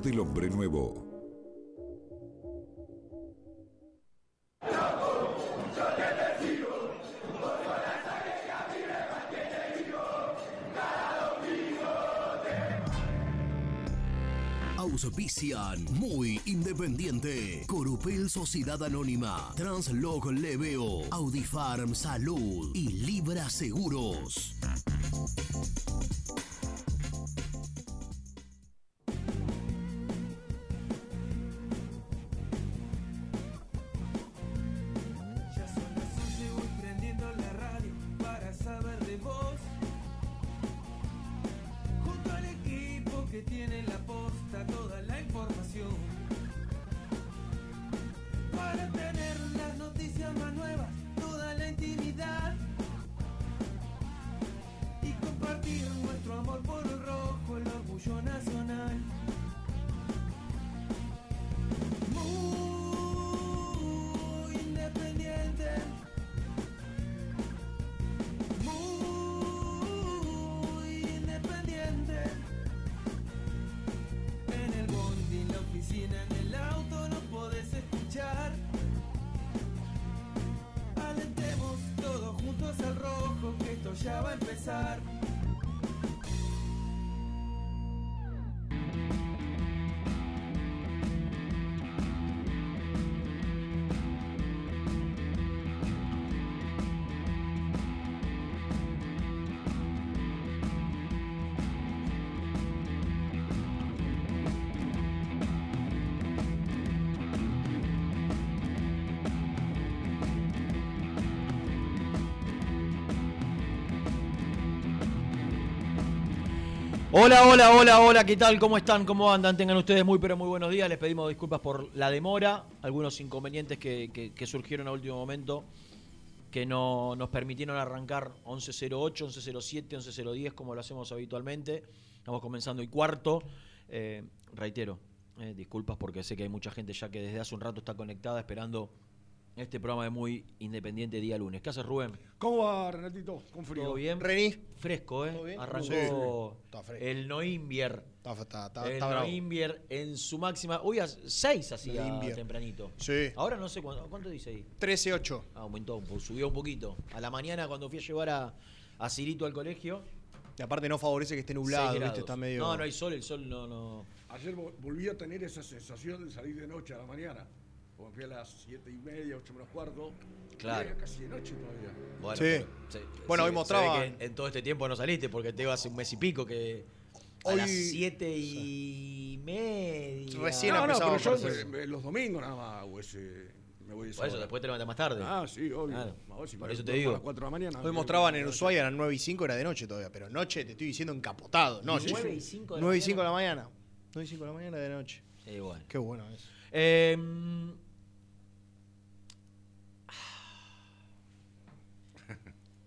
Del Hombre Nuevo. Auspician muy independiente. Corupel Sociedad Anónima. Translog Leveo. Audifarm Salud. Y Libra Seguros. Hola, hola, hola, hola, ¿qué tal? ¿Cómo están? ¿Cómo andan? Tengan ustedes muy, pero muy buenos días. Les pedimos disculpas por la demora, algunos inconvenientes que, que- que surgieron a último momento que no nos permitieron arrancar 11.08, 11.07, 11.010 como lo hacemos habitualmente. Estamos comenzando y cuarto. Eh, reitero, eh, disculpas porque sé que hay mucha gente ya que desde hace un rato está conectada esperando este programa de muy independiente día lunes. ¿Qué haces, Rubén? ¿Cómo va, Renatito? Con frío. ¿Todo bien? Reni. Fresco, ¿eh? ¿Todo bien? Arrancó Sí. El Noimbier. Está, está, está, el está bravo. Noimbier en su máxima. Hoy a 6 hacía tempranito. Sí. Ahora no sé cuánto, ¿cuánto dice ahí. 13-8. Ah, aumentó, un po- subió un poquito. A la mañana cuando fui a llevar a, a Cirito al colegio. Y aparte no favorece que esté nublado, ¿viste? grados. Está medio. No, no hay sol, el sol no. no... Ayer vo- volví a tener esa sensación de salir de noche a la mañana. Como fui a las 7 y media, 8 menos cuarto. Claro. Era casi de noche todavía. Bueno, Sí. pero se- Bueno, se- hoy mostraba- en, en todo este tiempo no saliste porque te iba hace un mes y pico que. A Hoy- las 7 y media. Recién no, no, empezaba pero a yo eh, los domingos nada más, pues, eh, me voy a Por eso, después te levantas más tarde. Ah, sí, obvio. Claro. Vamos, si Por me eso te digo. A las 4 de la mañana. Hoy mostraban en Ushuaia, eran 9 y 5, era de noche todavía. Pero noche te estoy diciendo encapotado. Noche. 9 y 5 de la 9 y mañana. 5 de la mañana. 9 y 5 de la mañana de noche. Eh, bueno. Qué bueno eso. Eh,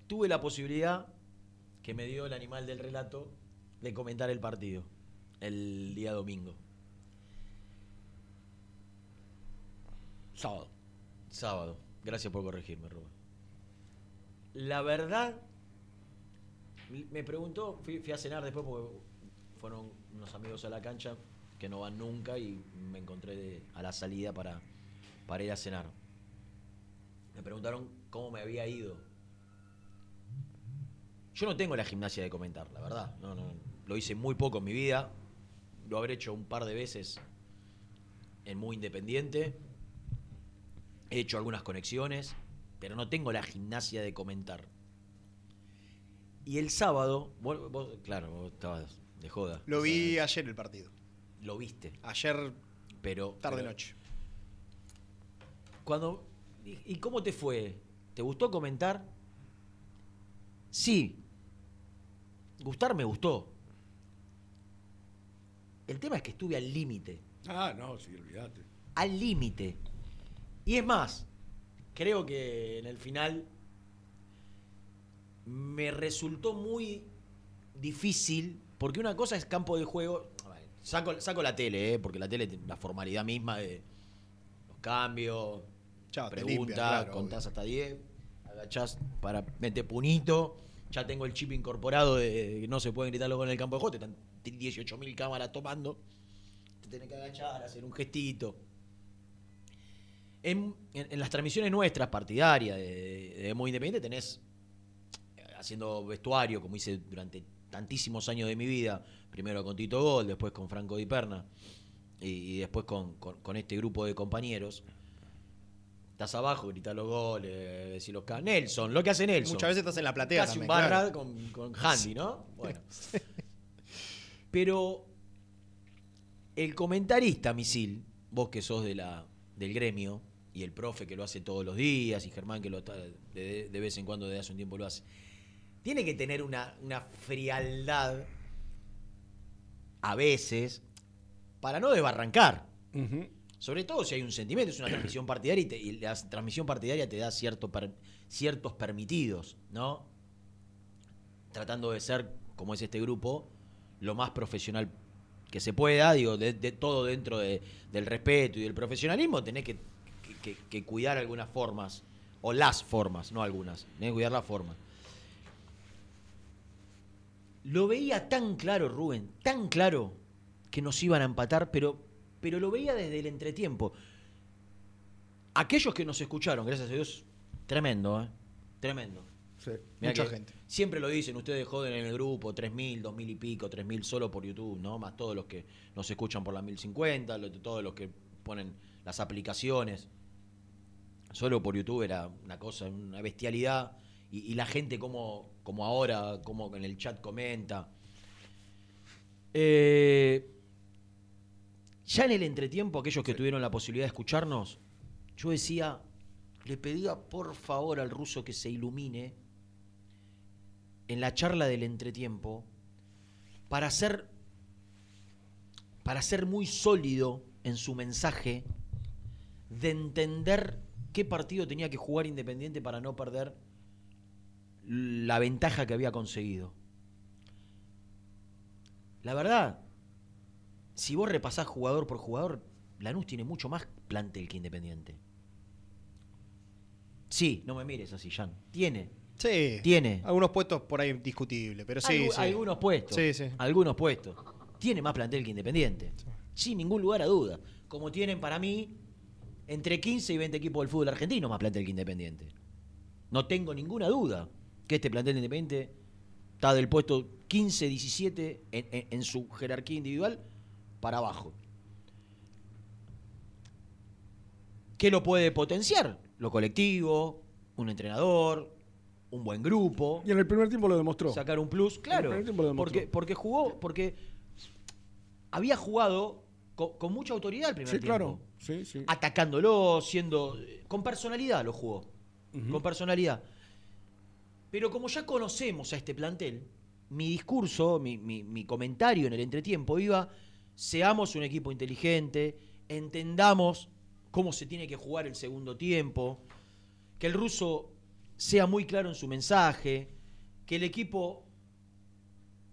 tuve la posibilidad que me dio el animal del relato de comentar el partido el día domingo. Sábado. Sábado. Gracias por corregirme, Rubén. La verdad, me preguntó, fui, a cenar después porque fueron unos amigos a la cancha que no van nunca y me encontré a la salida para, para ir a cenar. Me preguntaron cómo me había ido. Yo no tengo la gimnasia de comentar, la verdad. No, no, lo hice muy poco en mi vida. Lo habré hecho un par de veces en muy independiente. He hecho algunas conexiones, pero no tengo la gimnasia de comentar. Y el sábado, vos, vos- claro, vos estabas de joda. Lo O vi sea, ayer el partido. Lo viste, Ayer, pero... tarde pero noche. Cuando, ¿Y y cómo te fue? ¿Te gustó comentar? Sí. Gustar me gustó. El tema es que estuve al límite. Ah, no, sí, olvídate. al límite. Y es más, creo que en el final me resultó muy difícil, porque una cosa es campo de juego. Saco, saco la tele, ¿eh? porque la tele tiene la formalidad misma de los cambios, preguntas, claro, contás obvio. hasta 10, agachás para meter punito. Ya tengo el chip incorporado de que no se puede gritarlo con el campo de juego, te están 18.000 cámaras tomando. te tenés que agachar, hacer un gestito. En, las transmisiones nuestras, partidarias, de, de Muy Independiente, tenés eh, haciendo vestuario, como hice durante tantísimos años de mi vida, primero con Tito Gol, después con Franco Di Perna, y, después con este grupo de compañeros. Estás abajo, gritas los goles, decís los ca- Nelson, lo que hace Nelson. Muchas veces estás en la platea Casi un también, barra claro. con, con Handy, ¿no? Bueno. Pero el comentarista misil, vos que sos de la, del gremio, y el profe que lo hace todos los días, y Germán que lo está de, de vez en cuando, desde hace un tiempo lo hace, tiene que tener una, una frialdad a veces para no desbarrancar. Ujú. Sobre todo si hay un sentimiento, es una transmisión partidaria y, te- y la transmisión partidaria te da cierto per- ciertos permitidos, ¿no? Tratando de ser, como es este grupo, lo más profesional que se pueda, digo, de, de todo dentro de- del respeto y del profesionalismo, tenés que, que- que- que cuidar algunas formas, o las formas, no algunas, tenés que cuidar las formas. Lo veía tan claro, Rubén, tan claro que nos iban a empatar, pero, pero lo veía desde el entretiempo. Aquellos que nos escucharon, gracias a Dios, tremendo, ¿eh? Tremendo. Sí. Mucha gente. Siempre lo dicen, ustedes joden en el grupo, 3.000, 2.000 y pico, 3.000 solo por YouTube, ¿no? Más todos los que nos escuchan por la 1.050, lo- todos los que ponen las aplicaciones. Solo por YouTube era una cosa, una bestialidad. Y, y la gente como, como ahora, como en el chat comenta. Eh, ya en el entretiempo, aquellos que tuvieron la posibilidad de escucharnos, yo decía, le pedía por favor al ruso que se ilumine en la charla del entretiempo para ser para ser muy sólido en su mensaje de entender qué partido tenía que jugar Independiente para no perder la ventaja que había conseguido. La verdad, si vos repasás jugador por jugador, Lanús tiene mucho más plantel que Independiente. Sí, no me mires así, Jan. Tiene. Sí. Tiene. Algunos puestos por ahí discutibles, pero sí, Algu- sí. Algunos puestos. Sí, sí. Algunos puestos. Tiene más plantel que Independiente. Sin ningún lugar a duda. Como tienen para mí entre 15 y 20 equipos del fútbol argentino más plantel que Independiente. No tengo ninguna duda que este plantel de Independiente está del puesto 15, 17 en, en- en su jerarquía individual para abajo. ¿Qué lo puede potenciar? Lo colectivo, un entrenador, un buen grupo Y en el primer tiempo lo demostró. sacar un plus, claro. primer tiempo lo demostró. Porque, porque jugó, porque había jugado co- con, mucha autoridad el primer sí, tiempo. claro. Sí, sí. Atacándolo, siendo. Con personalidad lo jugó. Con personalidad. Pero como ya conocemos a este plantel, mi discurso, mi, mi- mi comentario en el entretiempo iba: seamos un equipo inteligente, entendamos cómo se tiene que jugar el segundo tiempo, que el ruso sea muy claro en su mensaje, que el equipo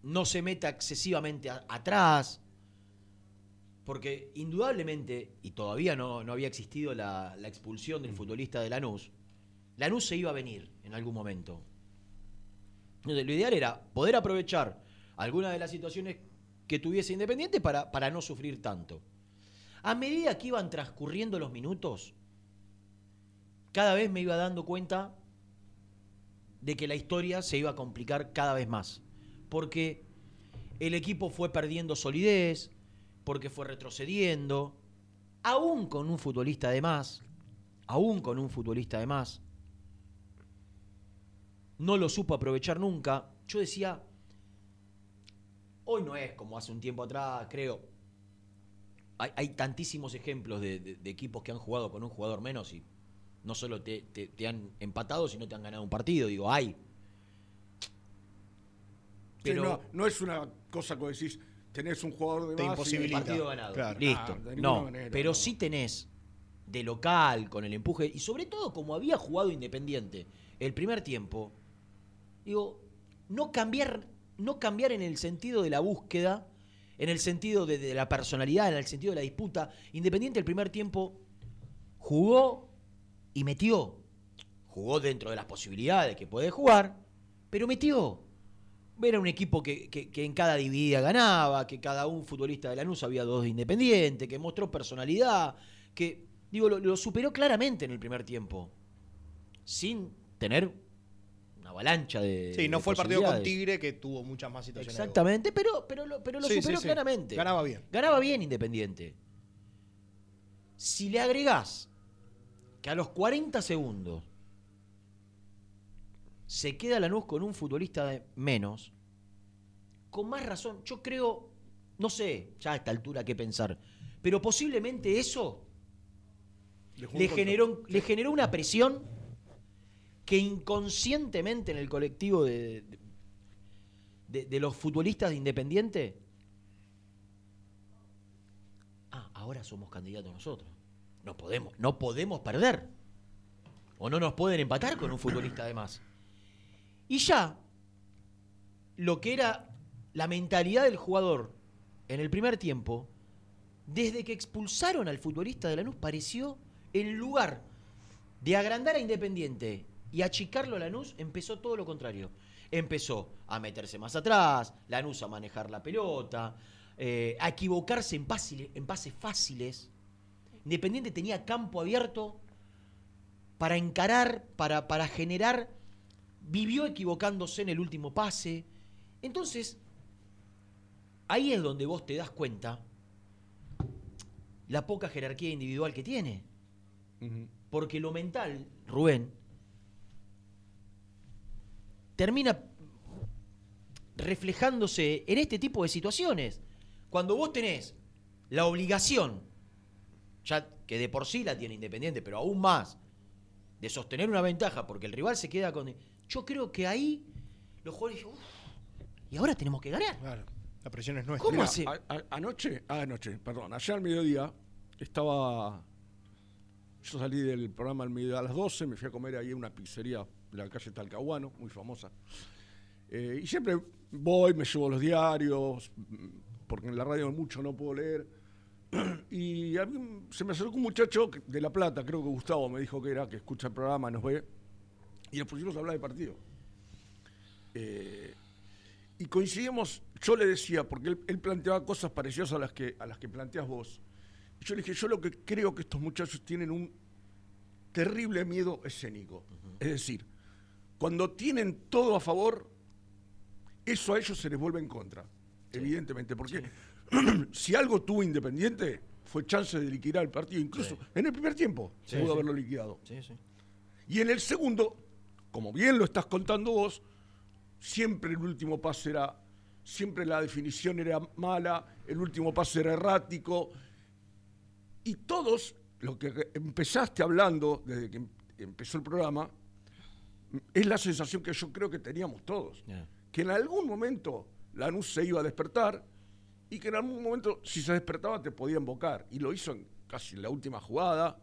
no se meta excesivamente atrás, porque indudablemente, y todavía no, no había existido la, la expulsión del futbolista de Lanús, Lanús se iba a venir en algún momento. Entonces, lo ideal era poder aprovechar algunas de las situaciones que tuviese Independiente para, para no sufrir tanto. A medida que iban transcurriendo los minutos, cada vez me iba dando cuenta de que la historia se iba a complicar cada vez más. Porque el equipo fue perdiendo solidez, porque fue retrocediendo, aún con un futbolista de más, aún con un futbolista de más. No lo supo aprovechar nunca. Yo decía, hoy no es como hace un tiempo atrás, creo. Hay, hay tantísimos ejemplos de, de- de equipos que han jugado con un jugador menos y no solo te, te- te han empatado, sino te han ganado un partido. Digo, hay. Sí, Pero no, no es una cosa que decís, tenés un jugador de Te más. y- partido ganado. Claro. Listo. Ah, no, manera, pero no. sí tenés de local, con el empuje, y sobre todo como había jugado Independiente el primer tiempo, digo, no cambiar, no cambiar en el sentido de la búsqueda, en el sentido de, la personalidad, en el sentido de la disputa. Independiente el primer tiempo jugó y metió. Jugó dentro de las posibilidades que puede jugar, pero metió. era un equipo que, en cada dividida ganaba, que cada un futbolista de Lanús había dos de Independiente, que mostró personalidad, que, digo, lo, superó claramente en el primer tiempo, sin tener avalancha de. Sí, no de fue el partido con. Tigre que tuvo muchas más situaciones. Exactamente, pero, pero, lo, pero lo Sí, superó sí. claramente. Ganaba bien. Ganaba bien Independiente. Si le agregás que a los 40 segundos se queda Lanús con un futbolista de menos, con más razón, yo creo, no sé ya a esta altura qué pensar, pero posiblemente eso Le generó, le generó una presión que inconscientemente en el colectivo de, de, los futbolistas de Independiente. Ah, ahora somos candidatos nosotros. No podemos, no podemos perder. O no nos pueden empatar con un futbolista de más. Y ya, lo que era la mentalidad del jugador en el primer tiempo, desde que expulsaron al futbolista de Lanús, pareció en lugar de agrandar a Independiente y achicarlo a Lanús, empezó todo lo contrario. Empezó a meterse más atrás, Lanús a manejar la pelota, eh, a equivocarse en, pasi- en pases fáciles. Independiente tenía campo abierto para encarar, para, para generar. Vivió equivocándose en el último pase. Entonces, ahí es donde vos te das cuenta la poca jerarquía individual que tiene. Porque lo mental, Rubén, termina reflejándose en este tipo de situaciones. Cuando vos tenés la obligación, ya que de por sí la tiene Independiente, pero aún más, de sostener una ventaja porque el rival se queda con... Yo creo que ahí los jugadores dicen, "Uf, y ahora tenemos que ganar. Claro, la presión es nuestra. ¿Cómo Mirá, hace? a- a- anoche, ah, anoche, perdón, ayer al mediodía estaba. Yo salí del programa al mediodía a las 12, me fui a comer ahí en una pizzería de la calle Talcahuano, muy famosa. Eh, y siempre voy, me llevo los diarios, mm, porque en la radio mucho no puedo leer. Y a mí se me acercó un muchacho de La Plata, creo que Gustavo me dijo que era, que escucha el programa, nos ve, y nos pusimos a hablar de partido. Eh, y coincidimos, yo le decía, porque él, él planteaba cosas parecidas a las que, a las que planteas vos. Y yo le dije, yo lo que creo que estos muchachos tienen un terrible miedo escénico. Es decir, cuando tienen todo a favor, eso a ellos se les vuelve en contra, evidentemente. Porque si algo tuvo Independiente, fue chance de liquidar el partido, incluso en el primer tiempo pudo haberlo liquidado. Y en el segundo, como bien lo estás contando vos, siempre el último pase era, siempre la definición era mala, el último pase era errático. Y todos, lo que empezaste hablando desde que em- empezó el programa, es la sensación que yo creo que teníamos todos. Que en algún momento Lanús se iba a despertar y que en algún momento, si se despertaba, te podía invocar. Y lo hizo en casi en la última jugada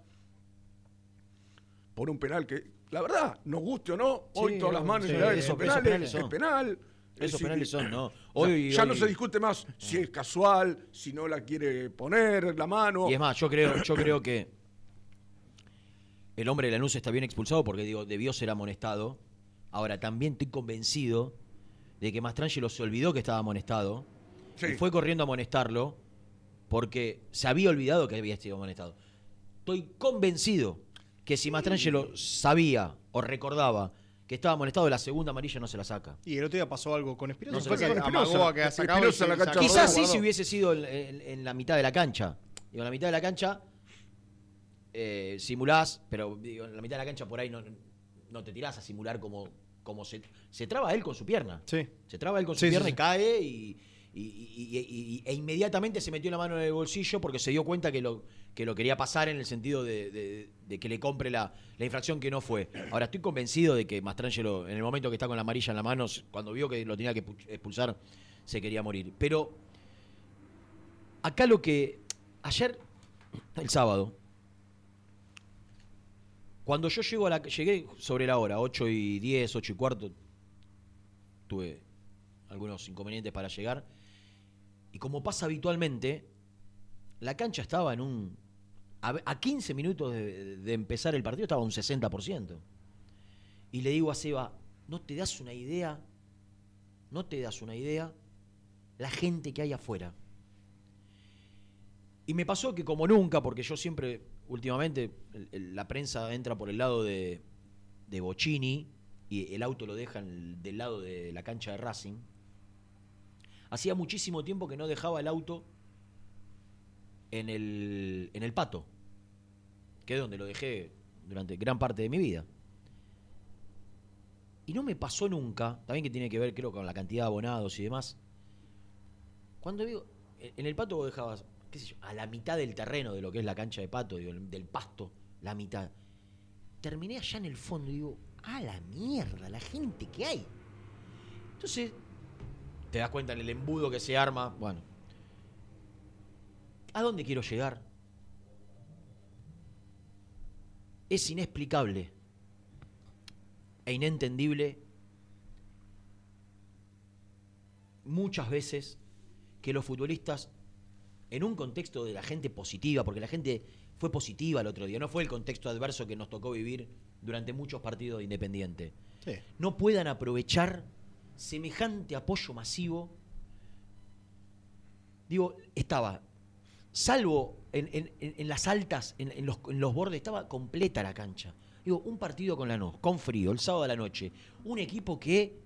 por un penal que, la verdad, nos guste o no, hoy Sí, todas las manos sí, esos son penales penales, son. es penal. Es Esos decir, penales son, ¿no? Hoy- ya no hoy- se discute más si es casual, si no la quiere poner la mano. Y es más, yo creo, yo creo que el hombre de Lanús está bien expulsado porque digo, debió ser amonestado. Ahora también estoy convencido de que Mastrangelo se olvidó que estaba amonestado Sí. y fue corriendo a amonestarlo porque se había olvidado que había sido amonestado. Estoy convencido que si Mastrangelo sabía o recordaba que estaba amonestado, la segunda amarilla no se la saca. Y el otro día pasó algo con Espinosa. No se fue lo que amagó a y la. Quizás sí si hubiese sido en, en- en la mitad de la cancha. Digo, en la mitad de la cancha eh, simulás, pero digo, en la mitad de la cancha por ahí no, no te tirás a simular como, como se, se traba él con su pierna. Sí. Se traba él con su Sí, pierna sí. y cae y, y- y- y- y- e inmediatamente se metió la mano en el bolsillo porque se dio cuenta que lo, que lo quería pasar en el sentido de, de- de que le compre la, la infracción que no fue. Ahora estoy convencido de que Mastrangelo, en el momento que está con la amarilla en la mano, cuando vio que lo tenía que pu- expulsar, se quería morir. Pero acá lo que. Ayer, el sábado, cuando yo llego a la, llegué sobre la hora, 8 y 10, 8 y cuarto, tuve algunos inconvenientes para llegar. Y como pasa habitualmente, la cancha estaba en un. A, a 15 minutos de, de empezar el partido estaba un 60%. Y le digo a Seba, ¿no te das una idea no te das una idea la gente que hay afuera. Y me pasó que como nunca, porque yo siempre, últimamente, la prensa entra por el lado de, de Bocini y el auto lo dejan del lado de la cancha de Racing. Hacía muchísimo tiempo que no dejaba el auto en el, en el pato, que es donde lo dejé durante gran parte de mi vida. Y no me pasó nunca, también que tiene que ver creo con la cantidad de abonados y demás. Cuando digo, en en el pato vos dejabas, qué sé yo, a la mitad del terreno de lo que es la cancha de pato, del pasto, la mitad. Terminé allá en el fondo y digo, a la mierda, la gente que hay. Entonces, te das cuenta en el embudo que se arma, bueno. ¿A dónde quiero llegar? Es inexplicable e inentendible muchas veces que los futbolistas, en un contexto de la gente positiva, porque la gente fue positiva el otro día, no fue el contexto adverso que nos tocó vivir durante muchos partidos de Independiente, Sí. no puedan aprovechar semejante apoyo masivo. Digo, estaba, salvo en, en- en- en las altas, en, los, en los bordes, estaba completa la cancha. Digo, un partido con Lanús, con frío, el sábado a la noche. Un equipo que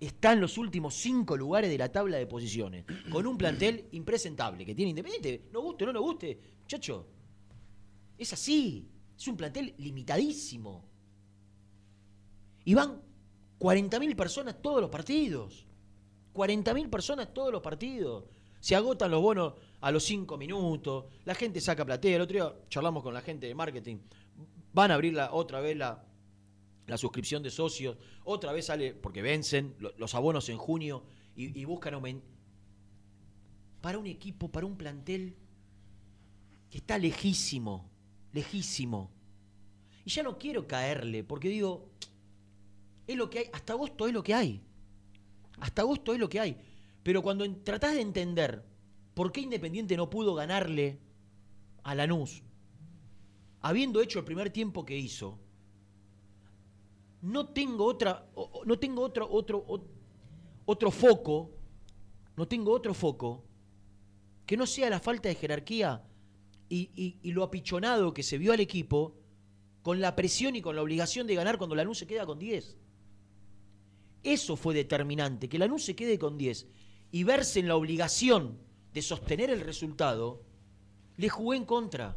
está en los últimos cinco lugares de la tabla de posiciones, con un plantel impresentable que tiene Independiente. No guste, no nos guste, muchacho. Es así. Es un plantel limitadísimo. Y van 40.000 personas todos los partidos. 40.000 personas todos los partidos. Se agotan los bonos a los 5 minutos. La gente saca platea. El otro día charlamos con la gente de marketing. Van a abrir la- otra vez la, la suscripción de socios. Otra vez sale, porque vencen lo- los abonos en junio y, y buscan aumentar. Para un equipo, para un plantel que está lejísimo, lejísimo. Y ya no quiero caerle, porque digo, es lo que hay, hasta agosto es lo que hay. Hasta agosto es lo que hay. Pero cuando en- tratás de entender por qué Independiente no pudo ganarle a Lanús, habiendo hecho el primer tiempo que hizo, no tengo otra, no tengo otro, otro, otro foco, no tengo otro foco que no sea la falta de jerarquía y, y- lo apichonado que se vio al equipo con la presión y con la obligación de ganar cuando Lanús se queda con 10. Eso fue determinante, que Lanús se quede con 10 y verse en la obligación de sostener el resultado, le jugué en contra.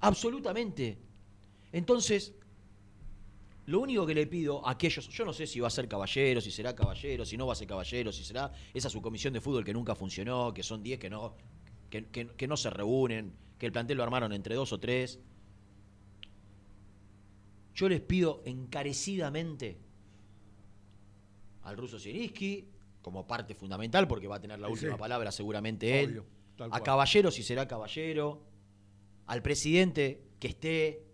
Absolutamente. Entonces, lo único que le pido a aquellos, yo no sé si va a ser caballero, si será caballero, si no va a ser caballero, si será esa su comisión de fútbol que nunca funcionó, que son 10 que no, que, que- que no se reúnen, que el plantel lo armaron entre dos o tres. Yo les pido encarecidamente al ruso Zielinski, como parte fundamental, porque va a tener la Sí, última sí. palabra seguramente él, Obvio, a. Caballero si será Caballero, al presidente que esté,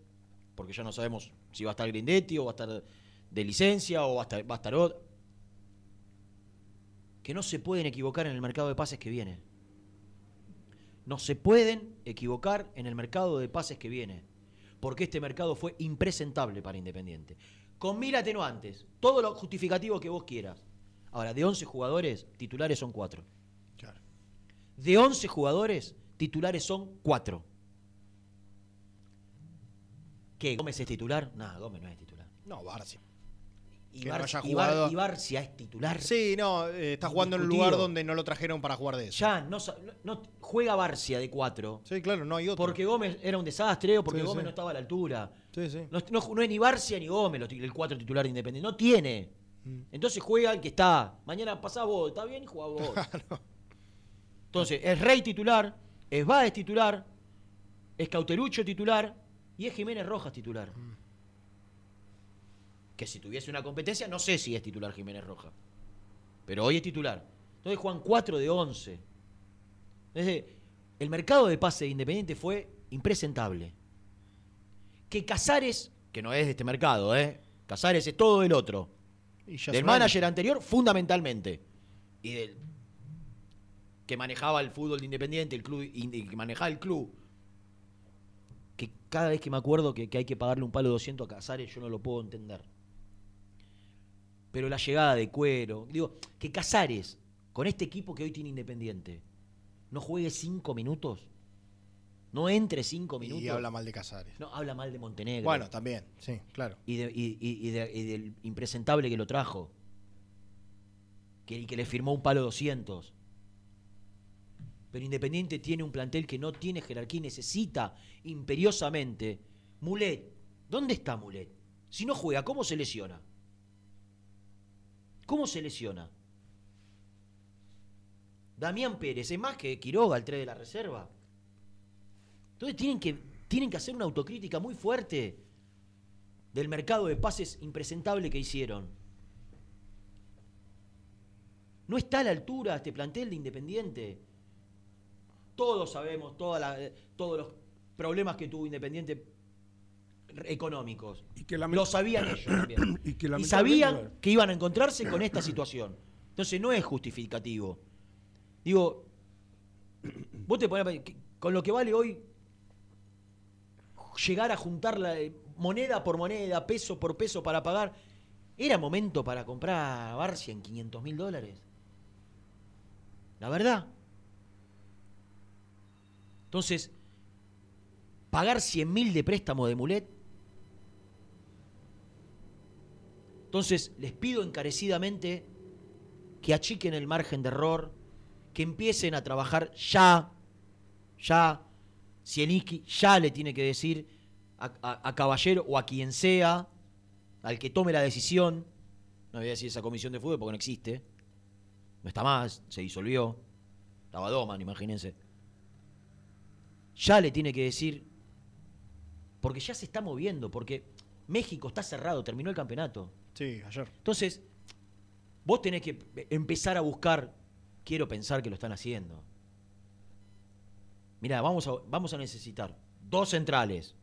porque ya no sabemos si va a estar Grindetti o va a estar de licencia o va a estar, va a estar otro, que no se pueden equivocar en el mercado de pases que viene. No se pueden equivocar en el mercado de pases que viene. Porque este mercado fue impresentable para Independiente. Con mil atenuantes. Todo lo justificativo que vos quieras. Ahora, de 11 jugadores, titulares son 4. Claro. De 11 jugadores, titulares son 4. ¿Qué? ¿Gómez es titular? No, Gómez no es titular. No, Barcia. Y, Que no Bar- haya y Bar- jugado. y Barcia es titular. Sí, no, eh, está jugando en un lugar donde no lo trajeron para jugar de eso. Ya, no, sa- no- no- juega Barcia de 4. Sí, claro, no hay otro. Porque Gómez era un desastre o porque Sí, Gómez sí. no estaba a la altura. Sí, sí. No, es ni Barcia ni Gómez el 4 titular de Independiente. No tiene. Entonces juega el que está. Mañana pasás vos, está bien y jugás vos. Entonces, es Rey titular, es Báez titular, es Cauterucho titular y es Jiménez Rojas titular. Que si tuviese una competencia, no sé si es titular Jiménez Rojas. Pero hoy es titular. Entonces juegan 4 de 11. Entonces, el mercado de pase de Independiente fue impresentable. Que Casares, que no es de este mercado, ¿eh? Casares es todo el otro. Y del manager anterior, fundamentalmente. Y del que manejaba el fútbol de Independiente, el club, y que manejaba el club. Que cada vez que me acuerdo que, que hay que pagarle un palo de 200 a Casares, yo no lo puedo entender. pero la llegada de Cuero, digo, que Casares, con este equipo que hoy tiene Independiente, no juegue cinco minutos, no entre cinco minutos. Y habla mal de Casares. No, habla mal de Montenegro. Bueno, también, sí, claro. y, de- y- y- y de- y del impresentable que lo trajo. Que, y que le firmó un palo 200. Pero Independiente tiene un plantel que no tiene jerarquía y necesita imperiosamente. Mulet, ¿dónde está Mulet? Si no juega, ¿cómo se lesiona? ¿Cómo se lesiona? Damián Pérez, es más que Quiroga, el 3 de la reserva. Entonces tienen que, tienen que hacer una autocrítica muy fuerte del mercado de pases impresentable que hicieron. No está a la altura este plantel de Independiente. Todos sabemos toda la- todos los problemas que tuvo Independiente económicos. Y que lament- Lo sabían ellos también. Y que y lamentablemente- sabían que iban a encontrarse con esta situación. Entonces no es justificativo. Digo, vos te ponés con lo que vale hoy llegar a juntar la, eh, moneda por moneda, peso por peso para pagar, ¿era momento para comprar a Barcia en 500 mil dólares? La verdad. Entonces, pagar 100 mil de préstamo de Mulet. Entonces, les pido encarecidamente que achiquen el margen de error, que empiecen a trabajar ya, ya. Zielinski ya le tiene que decir a, a- a Caballero o a quien sea, al que tome la decisión, no voy a decir esa comisión de fútbol porque no existe, no está más, se disolvió, estaba Doman, imagínense. Ya le tiene que decir, porque ya se está moviendo, porque México está cerrado, terminó el campeonato. Sí, ayer. Entonces, vos tenés que empezar a buscar, quiero pensar que lo están haciendo. Mirá, vamos a, vamos a necesitar dos centrales.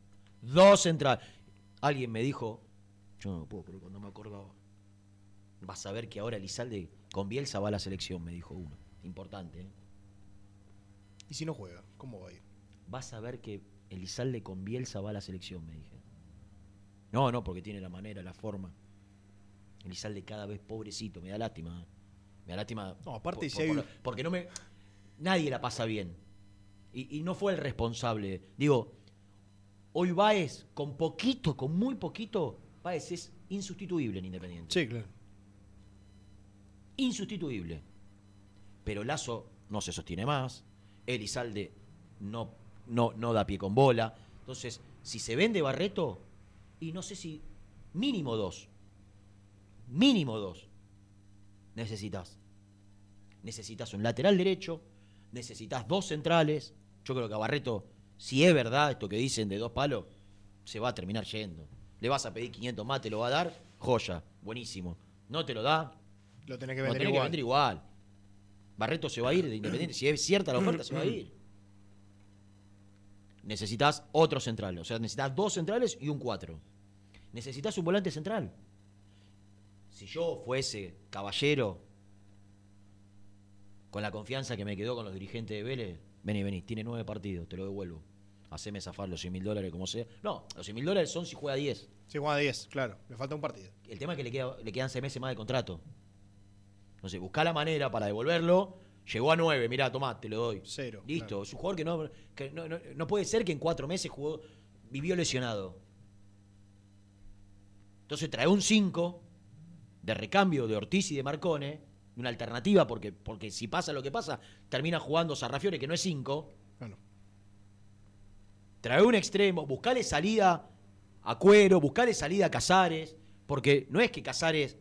Dos centrales. Alguien me dijo, yo no lo puedo creer cuando me acordaba. Vas a ver que ahora Elizalde con Bielsa va a la selección, me dijo uno. Importante, ¿eh? ¿Y si no juega? ¿Cómo va a ir? Vas a ver que Elizalde con Bielsa va a la selección, me dije. No, no, porque tiene la manera, la forma. Elizalde cada vez pobrecito, me da lástima. ¿eh? Me da lástima. No, aparte por- si por- hay- por- porque no me. Nadie la pasa bien. Y, y no fue el responsable. Digo, hoy Baez, con poquito, con muy poquito, Baez es insustituible en Independiente Sí, claro. insustituible. Pero Lazo no se sostiene más, Elizalde no, no, no da pie con bola. Entonces, si se vende Barreto, y no sé si mínimo dos, mínimo dos, necesitas. Necesitas un lateral derecho, necesitas dos centrales. Yo creo que a Barreto, si es verdad esto que dicen de dos palos, se va a terminar yendo. Le vas a pedir 500 más, te lo va a dar, joya, buenísimo. No te lo da, Lo tenés que vender tenés que vender igual. Barreto se va a ir de Independiente. Si es cierta la oferta, se va a ir. Necesitas otro central. O sea, necesitas dos centrales y un cuatro. Necesitas un volante central. Si yo fuese caballero, con la confianza que me quedó con los dirigentes de Vélez, vení, vení, tiene nueve partidos, te lo devuelvo. Haceme zafar los 100 mil dólares como sea. No, los 100 mil dólares son si juega 10. Sí, juega 10, claro. Le falta un partido. El tema es que le, queda- le quedan seis meses más de contrato. Entonces, buscá la manera para devolverlo. Llegó a nueve, mirá, tomá, te lo doy. Cero, Listo. claro. Es un jugador que no, que no, no- no puede ser que en cuatro meses jugó, vivió lesionado. Entonces trae un 5 de recambio de Ortiz y de Marcone, una alternativa, porque, porque si pasa lo que pasa, termina jugando Sarrafiore, que no es 5. Bueno, Trae un extremo, buscale salida a Cuero, buscale salida a Casares, porque no es que Casares.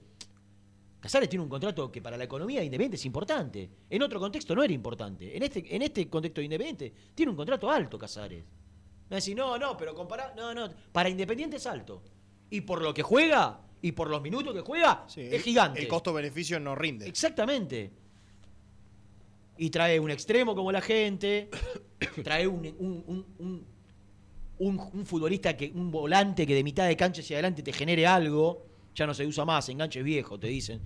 Casares tiene un contrato que para la economía de Independiente es importante. En otro contexto no era importante. En este, en este contexto de Independiente tiene un contrato alto Casares. Me decís, no, no, pero compará. No, no. Para Independiente es alto. Y por lo que juega y por los minutos que juega, sí, es gigante. El costo-beneficio no rinde. Exactamente. Y trae un extremo como la gente, trae un- un- un- un futbolista, que un volante que de mitad de cancha hacia adelante te genere algo, ya no se usa más, enganches viejo, te dicen.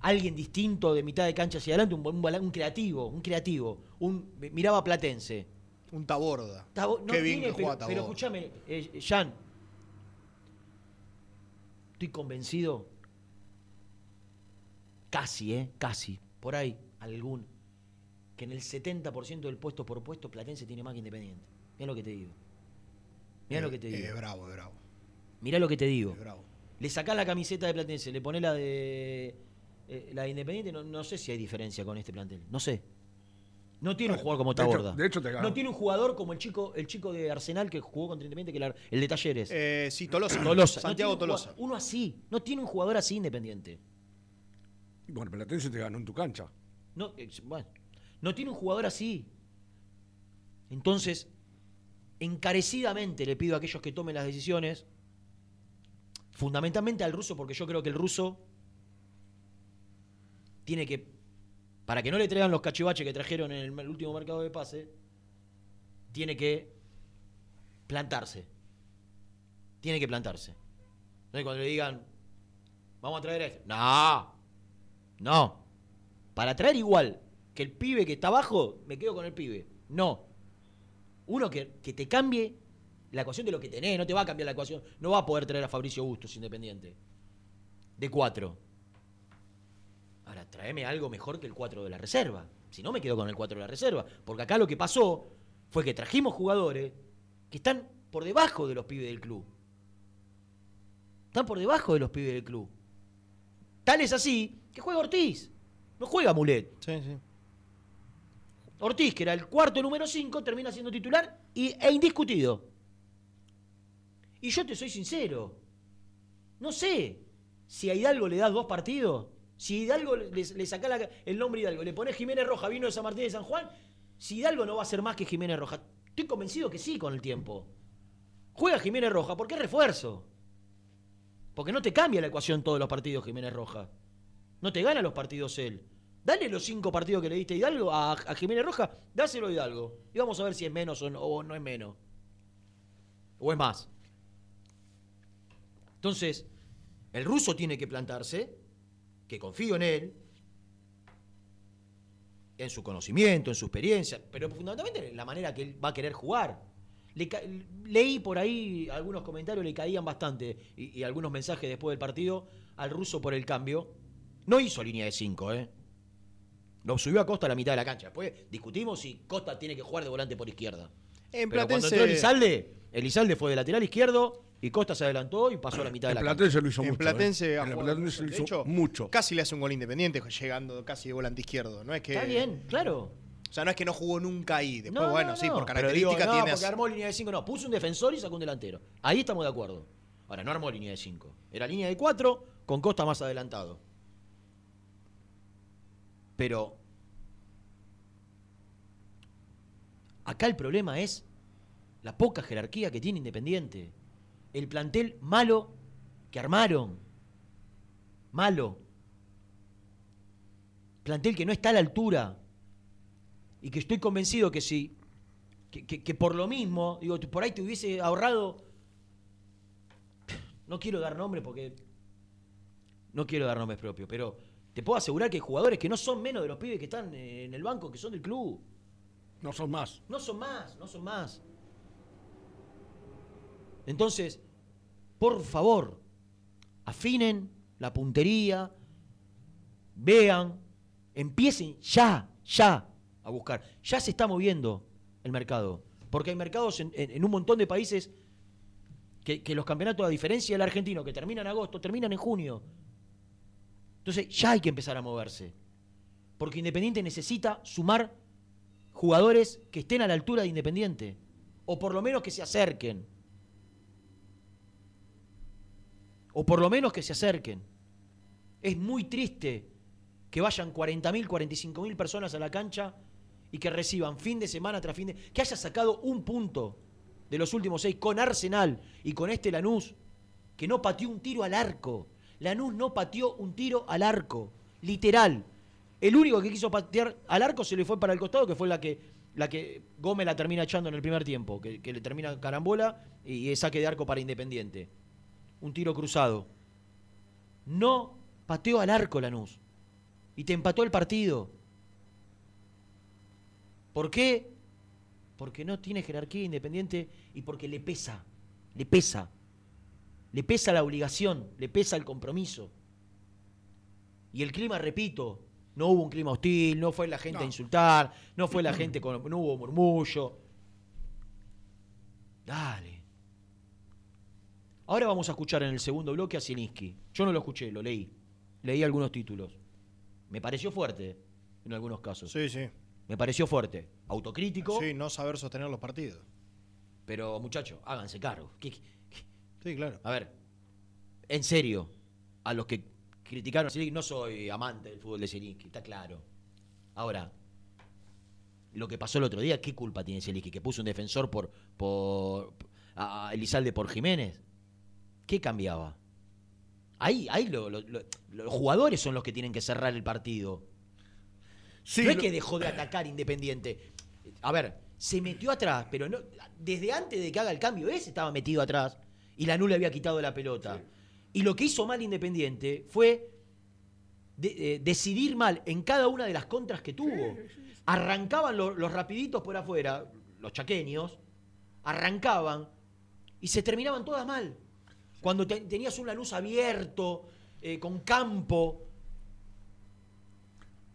Alguien distinto de mitad de cancha hacia adelante, un, un vola- un creativo, un creativo, un miraba platense. Un taborda. Tabo- no Qué bien tiene, que juega pero, pero escúchame, eh, Jan. Estoy convencido casi, ¿eh? Casi, por ahí, algún, que en el 70% del puesto por puesto Platense tiene más que Independiente. Mirá lo que te digo. Mirá lo que te Eh, digo. Es bravo, es bravo. Mirá lo que te digo. Es bravo. Le sacás la camiseta de Platense, le ponés la de eh, la de Independiente, no, no sé si hay diferencia con este plantel. No sé. No tiene un jugador como de hecho- Taborda. de hecho te no tiene un jugador como el chico, el chico de Arsenal que jugó contra Independiente, que la- el de Talleres. Eh, sí, Tolosa. Tolosa. No Santiago Tolosa. jugador- Uno así. No tiene un jugador así Independiente. Bueno, Platense te ganó en tu cancha. No, eh, bueno, no tiene un jugador así. Entonces, encarecidamente le pido a aquellos que tomen las decisiones, fundamentalmente al ruso, porque yo creo que el ruso tiene que, para que no le traigan los cachivaches que trajeron en el, último mercado de pase, tiene que plantarse. Tiene que plantarse. Entonces, cuando le digan, vamos a traer a este. No, no. Para traer igual que el pibe que está abajo, me quedo con el pibe. No. Uno que, que te cambie la ecuación de lo que tenés, no te va a cambiar la ecuación. No va a poder traer a Fabricio Bustos independiente. De cuatro. Ahora, tráeme algo mejor que el 4 de la reserva. Si no, me quedo con el 4 de la reserva. Porque acá lo que pasó fue que trajimos jugadores que están por debajo de los pibes del club. Están por debajo de los pibes del club. Tal es así que juega Ortiz. No juega Mulet. Sí, sí. Ortiz, que era el cuarto número 5, termina siendo titular y, e indiscutido. Y yo te soy sincero. No sé si a Hidalgo le das dos partidos. Si Hidalgo le, le sacás la- el nombre Hidalgo, le pones Jiménez Roja, vino de San Martín de San Juan. Si Hidalgo no va a ser más que Jiménez Roja. Estoy convencido que sí con el tiempo. Juega Jiménez Roja porque es refuerzo. Porque no te cambia la ecuación todos los partidos Jiménez Roja. No te gana los partidos él. Dale los cinco partidos que le diste a Hidalgo a, Jiménez Roja, dáselo a Hidalgo. Y vamos a ver si es menos o no, o no es menos. O es más. Entonces, el ruso tiene que plantarse, que confío en él, en su conocimiento, en su experiencia, pero fundamentalmente en la manera que él va a querer jugar. Le leí por ahí algunos comentarios, le caían bastante, y, y algunos mensajes después del partido al ruso por el cambio. No hizo línea de 5, ¿eh? Lo subió a Costa a la mitad de la cancha. Después discutimos si Costa tiene que jugar de volante por izquierda. En Pero cuando Platense, entró Elizalde, Elizalde fue de lateral izquierdo y Costa se adelantó y pasó a la mitad de la cancha. Platense lo hizo en mucho. Platense, ¿eh? En Platense lo hizo hecho, mucho. Casi le hace un gol independiente llegando casi de volante izquierdo. No es que, Está bien, claro. O sea, no es que no jugó nunca ahí. Después, No, bueno, no, sí, no. por característica digo, no, tiene. porque armó línea de 5, no. Puso un defensor y sacó un delantero. Ahí estamos de acuerdo. Ahora, no armó línea de 5. Era línea de 4 con Costa más adelantado. Pero acá el problema es la poca jerarquía que tiene Independiente. El plantel malo que armaron. Malo. Plantel que no está a la altura. Y que estoy convencido que si. Que, que- que por lo mismo, digo, por ahí te hubiese ahorrado. No quiero dar nombres porque. No quiero dar nombres propios, pero te puedo asegurar que hay jugadores que no son menos de los pibes que están eh, en el banco, que son del club. No son más. No son más, no son más. Entonces, por favor, afinen la puntería, vean, empiecen ya, ya a buscar. Ya se está moviendo el mercado, porque hay mercados en, un montón de países que, que los campeonatos, a diferencia del argentino, que terminan en agosto, terminan en junio. Entonces, ya hay que empezar a moverse, porque Independiente necesita sumar jugadores que estén a la altura de Independiente. O por lo menos que se acerquen. O por lo menos que se acerquen. Es muy triste que vayan 40.000, 45.000 personas a la cancha y que reciban fin de semana tras fin de... Que haya sacado un punto de los últimos seis con Arsenal y con este Lanús, que no pateó un tiro al arco. Lanús no pateó un tiro al arco. Literal. El único que quiso patear al arco se le fue para el costado, que fue la que, la que Gómez la termina echando en el primer tiempo, que, le termina carambola y, y saque de arco para Independiente. Un tiro cruzado. No pateó al arco Lanús. Y te empató el partido. ¿Por qué? Porque no tiene jerarquía independiente y porque le pesa. Le pesa. Le pesa la obligación, le pesa el compromiso. Y el clima, repito, no hubo un clima hostil, no fue la gente a insultar, no fue la gente con. no hubo murmullo. Dale. Ahora vamos a escuchar en el segundo bloque a Zielinski. Yo no lo escuché, lo leí. Leí algunos títulos. Me pareció fuerte en algunos casos. Sí, sí. Me pareció fuerte. Autocrítico. Sí, no saber sostener los partidos. Pero, muchachos, háganse cargo. ¿Qué- qué- Sí, claro. A ver, en serio, a los que criticaron a Zielinski, no soy amante del fútbol de Zielinski, está claro. Ahora, lo que pasó el otro día, ¿qué culpa tiene Zielinski? Que puso un defensor por, por a Elizalde por Jiménez. ¿Qué cambiaba? Ahí, ahí lo- lo- lo- los jugadores son los que tienen que cerrar el partido. Sí, no es que dejó de atacar Independiente. A ver, se metió atrás, pero no, desde antes de que haga el cambio, ese estaba metido atrás y la le había quitado la pelota. Y lo que hizo mal Independiente fue de- eh, decidir mal en cada una de las contras que tuvo. Arrancaban lo- los rapiditos por afuera, los chaqueños, arrancaban y se terminaban todas mal. Cuando te- tenías un Lanús abierto, eh, con campo,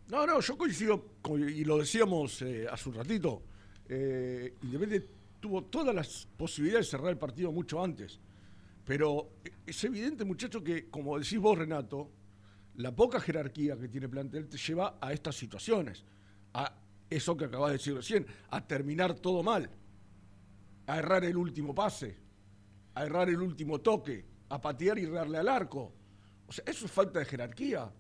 No, no, yo coincido, y lo decíamos eh, hace un ratito, eh, Independiente tuvo todas las posibilidades de cerrar el partido mucho antes. Pero es evidente, muchacho, que, como decís vos, Renato, la poca jerarquía que tiene plantel te lleva a estas situaciones. A eso que acabas de decir recién, a terminar todo mal. A errar el último pase, a errar el último toque, a patear y darle al arco. O sea, eso es falta de jerarquía.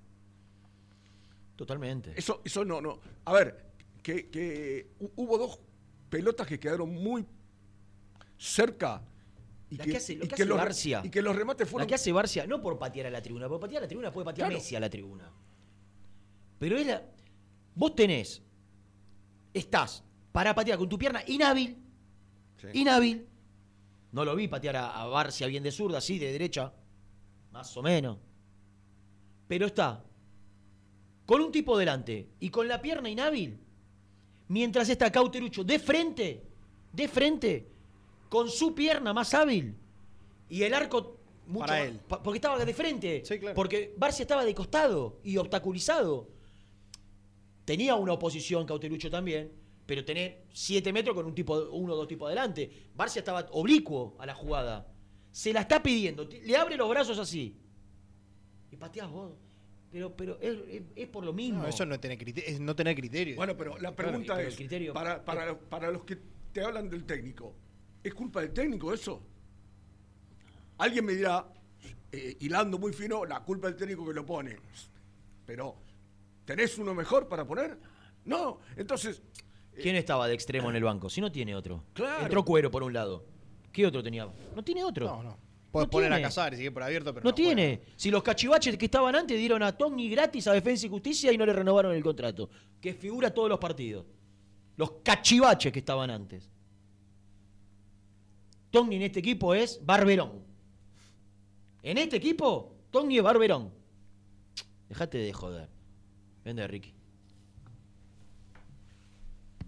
totalmente. Eso, eso no, no. A ver, que, que hu- hubo dos pelotas que quedaron muy cerca. Y La que hace- y que los, Barcia. y que los remates La fueron. que hace Barcia, no por patear a la tribuna, por patear a la tribuna puede patear Claro. Messi a la tribuna. Pero era. Vos tenés. Estás para patear con tu pierna inhábil. Sí. Inhábil. No lo vi patear a, a Barcia bien de zurda, sí, de derecha. Más o menos. Pero está. Con un tipo delante y con la pierna inhábil. Mientras está Cauterucho de frente. De frente. Con su pierna más hábil. Y el arco. Mucho Para más- él. pa- porque estaba de frente. Sí, claro. Porque Barcia estaba de costado y obstaculizado. Tenía una oposición Cauterucho también, pero tener 7 metros con un tipo, uno o dos tipos adelante. Barcia estaba oblicuo a la jugada. Se la está pidiendo, le abre los brazos así. Y pateás vos. Pero, pero es, es- es por lo mismo. No, eso no es tener criterio. Es no tener criterio. Bueno, pero la Claro, pregunta es: criterio- para, para, para los que te hablan del técnico, ¿es culpa del técnico eso? Alguien me dirá, eh, hilando muy fino, la culpa del técnico que lo pone. Pero, ¿tenés uno mejor para poner? No, entonces. ¿Quién estaba de extremo en el banco? Si no tiene otro. Claro. Entró Cuero por un lado. ¿Qué otro tenía? No tiene otro. no, no. Puedes No poner tiene. a Casares, sigue por abierto, pero no, no, tiene. Si los cachivaches que estaban antes dieron a Togni gratis a Defensa y Justicia y no le renovaron el contrato. Que figura todos los partidos. Los cachivaches que estaban antes. Togni en este equipo es Barberón. En este equipo, Togni es Barberón. Dejate de joder. Vende, Ricky.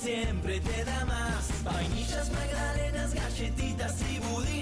Siempre te da más. Vainillas, magdalenas, galletitas y budines.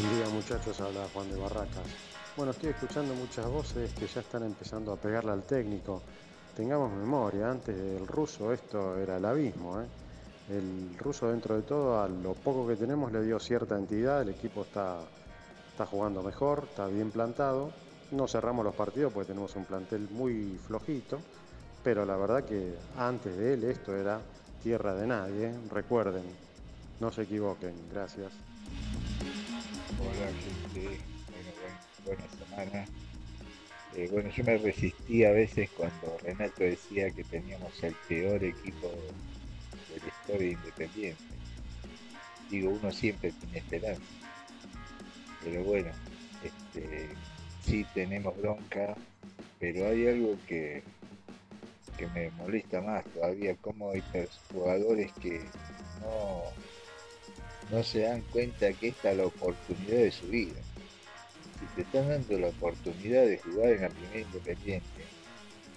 Buen día muchachos, habla Juan de Barracas. Bueno, estoy escuchando muchas voces que ya están empezando a pegarle al técnico. Tengamos memoria, antes del ruso esto era el abismo. ¿eh? El ruso dentro de todo, a lo poco que tenemos le dio cierta entidad, el equipo está, está jugando mejor, está bien plantado. No cerramos los partidos porque tenemos un plantel muy flojito, pero la verdad que antes de él esto era tierra de nadie. ¿eh? Recuerden, no se equivoquen. Gracias. Hola gente, bueno, buen- buena semana. Eh, bueno, yo me resistí a veces cuando Renato decía que teníamos el peor equipo de la historia independiente. Digo, uno siempre tiene esperanza. Pero bueno, este, sí tenemos bronca, pero hay algo que, que me molesta más todavía, como hay jugadores que no, no se dan cuenta que esta es la oportunidad de su vida. Si te están dando la oportunidad de jugar en la primera independiente,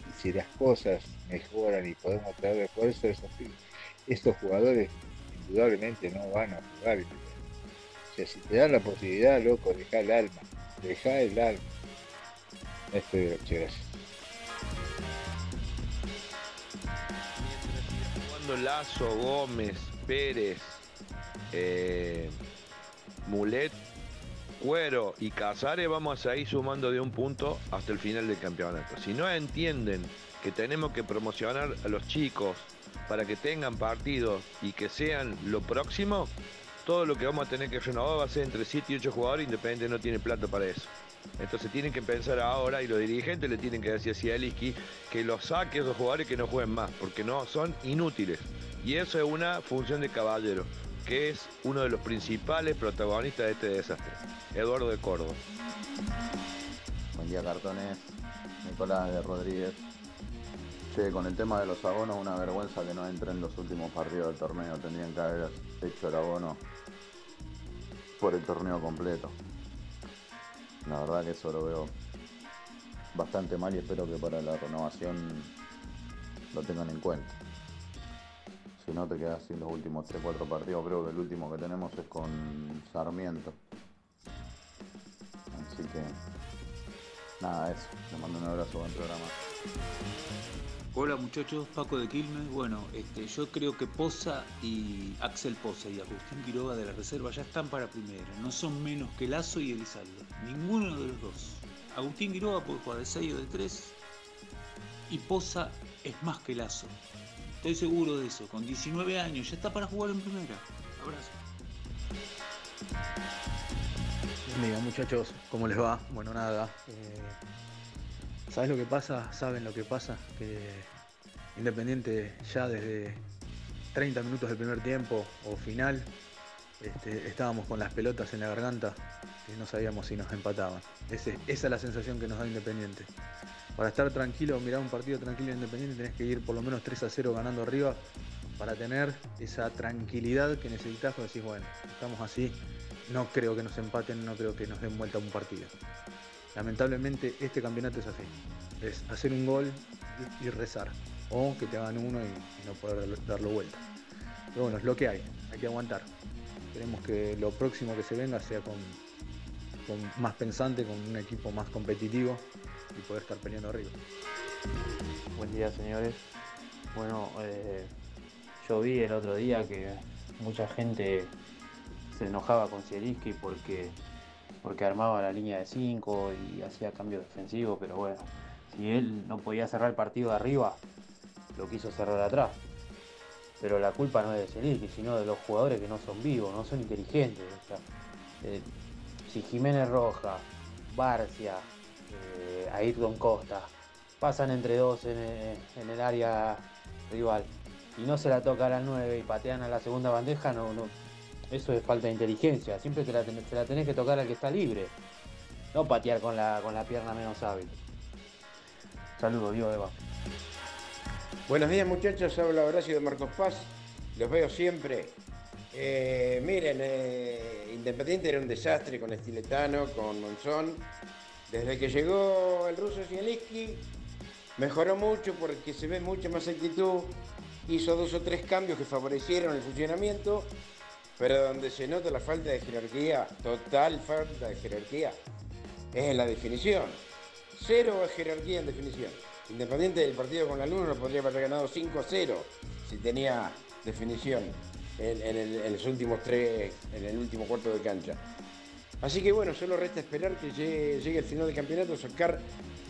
y si las cosas mejoran y podemos traer eso esos, estos jugadores indudablemente no van a jugar. O sea, si te dan la posibilidad, loco, deja el alma, deja el alma. Esto es gracias. Lazo, Gómez, Pérez, eh, Mulet, Cuero y Casares vamos a seguir sumando de un punto hasta el final del campeonato. Si no entienden que tenemos que promocionar a los chicos para que tengan partidos y que sean lo próximo, todo lo que vamos a tener que renovar va a ser entre 7 y 8 jugadores, Independiente no tiene plata para eso. Entonces tienen que pensar ahora y los dirigentes le tienen que decir a Cieliski que los saque a esos jugadores que no jueguen más, porque no son inútiles. Y eso es una función de caballero, que es uno de los principales protagonistas de este desastre, Eduardo de Córdoba. Buen día, cartones. Nicolás de Rodríguez. Che, con el tema de los abonos, una vergüenza que no entren en los últimos partidos del torneo. Tendrían que haber hecho el abono por el torneo completo. La verdad que eso lo veo bastante mal y espero que para la renovación lo tengan en cuenta. Si no te quedas sin los últimos 3-4 partidos, creo que el último que tenemos es con Sarmiento. Así que nada, eso. Le mando un abrazo, buen programa. Hola muchachos, Paco de Quilmes. Bueno, este, yo creo que Poza y Axel Poza y Agustín Quiroga de la Reserva ya están para primera. No son menos que Lazo y Elizalde. Ninguno de los dos. Agustín Quiroga puede jugar de 6 o de 3 y Poza es más que Lazo. Estoy seguro de eso. Con 19 años ya está para jugar en primera. Abrazo. Mira, muchachos, ¿cómo les va? Bueno, nada. eh, ¿Sabes lo que pasa? ¿Saben lo que pasa? Que Independiente ya desde 30 minutos del primer tiempo o final este, estábamos con las pelotas en la garganta y no sabíamos si nos empataban. Esa es la sensación que nos da Independiente. Para estar tranquilo, mirar un partido tranquilo en Independiente tenés que ir por lo menos 3 a 0 ganando arriba para tener esa tranquilidad que necesitas cuando decís, bueno, estamos así, no creo que nos empaten, no creo que nos den vuelta un partido. Lamentablemente este campeonato es así. Es hacer un gol y, rezar. O que te hagan uno y, no poder darlo- vuelta. Pero bueno, es lo que hay. Hay que aguantar. Esperemos que lo próximo que se venga sea con más pensante, con un equipo más competitivo y poder estar peleando arriba. Buen día, señores. Bueno, eh, yo vi el otro día que mucha gente se enojaba con Zielinski porque, porque armaba la línea de 5 y hacía cambios defensivos, pero bueno, si él no podía cerrar el partido de arriba, lo quiso cerrar atrás. Pero la culpa no es de Zielinski, sino de los jugadores que no son vivos, no son inteligentes. o sea, eh, si Jiménez Roja, Barcia, eh, Ayrton Costa pasan entre dos en el, en el área rival y no se la tocan al 9 y patean a la segunda bandeja, no, no, eso es falta de inteligencia. Siempre te la, ten- te la tenés que tocar al que está libre, no patear con la, con la pierna menos hábil. Saludos, Diego Eva. Buenos días muchachos, habla Horacio de Marcos Paz, los veo siempre. Eh, miren, eh, Independiente era un desastre con Estiletano, con Monzón. Desde que llegó el ruso Zielinski mejoró mucho porque se ve mucha más actitud, hizo dos o tres cambios que favorecieron el funcionamiento, pero donde se nota la falta de jerarquía, total falta de jerarquía, es en la definición. Cero jerarquía en definición. Independiente del partido con la Luna podría haber ganado 5 a 0 si tenía definición en los últimos tres, en el último cuarto de cancha. Así que bueno, solo resta esperar que llegue, el final del campeonato, sacar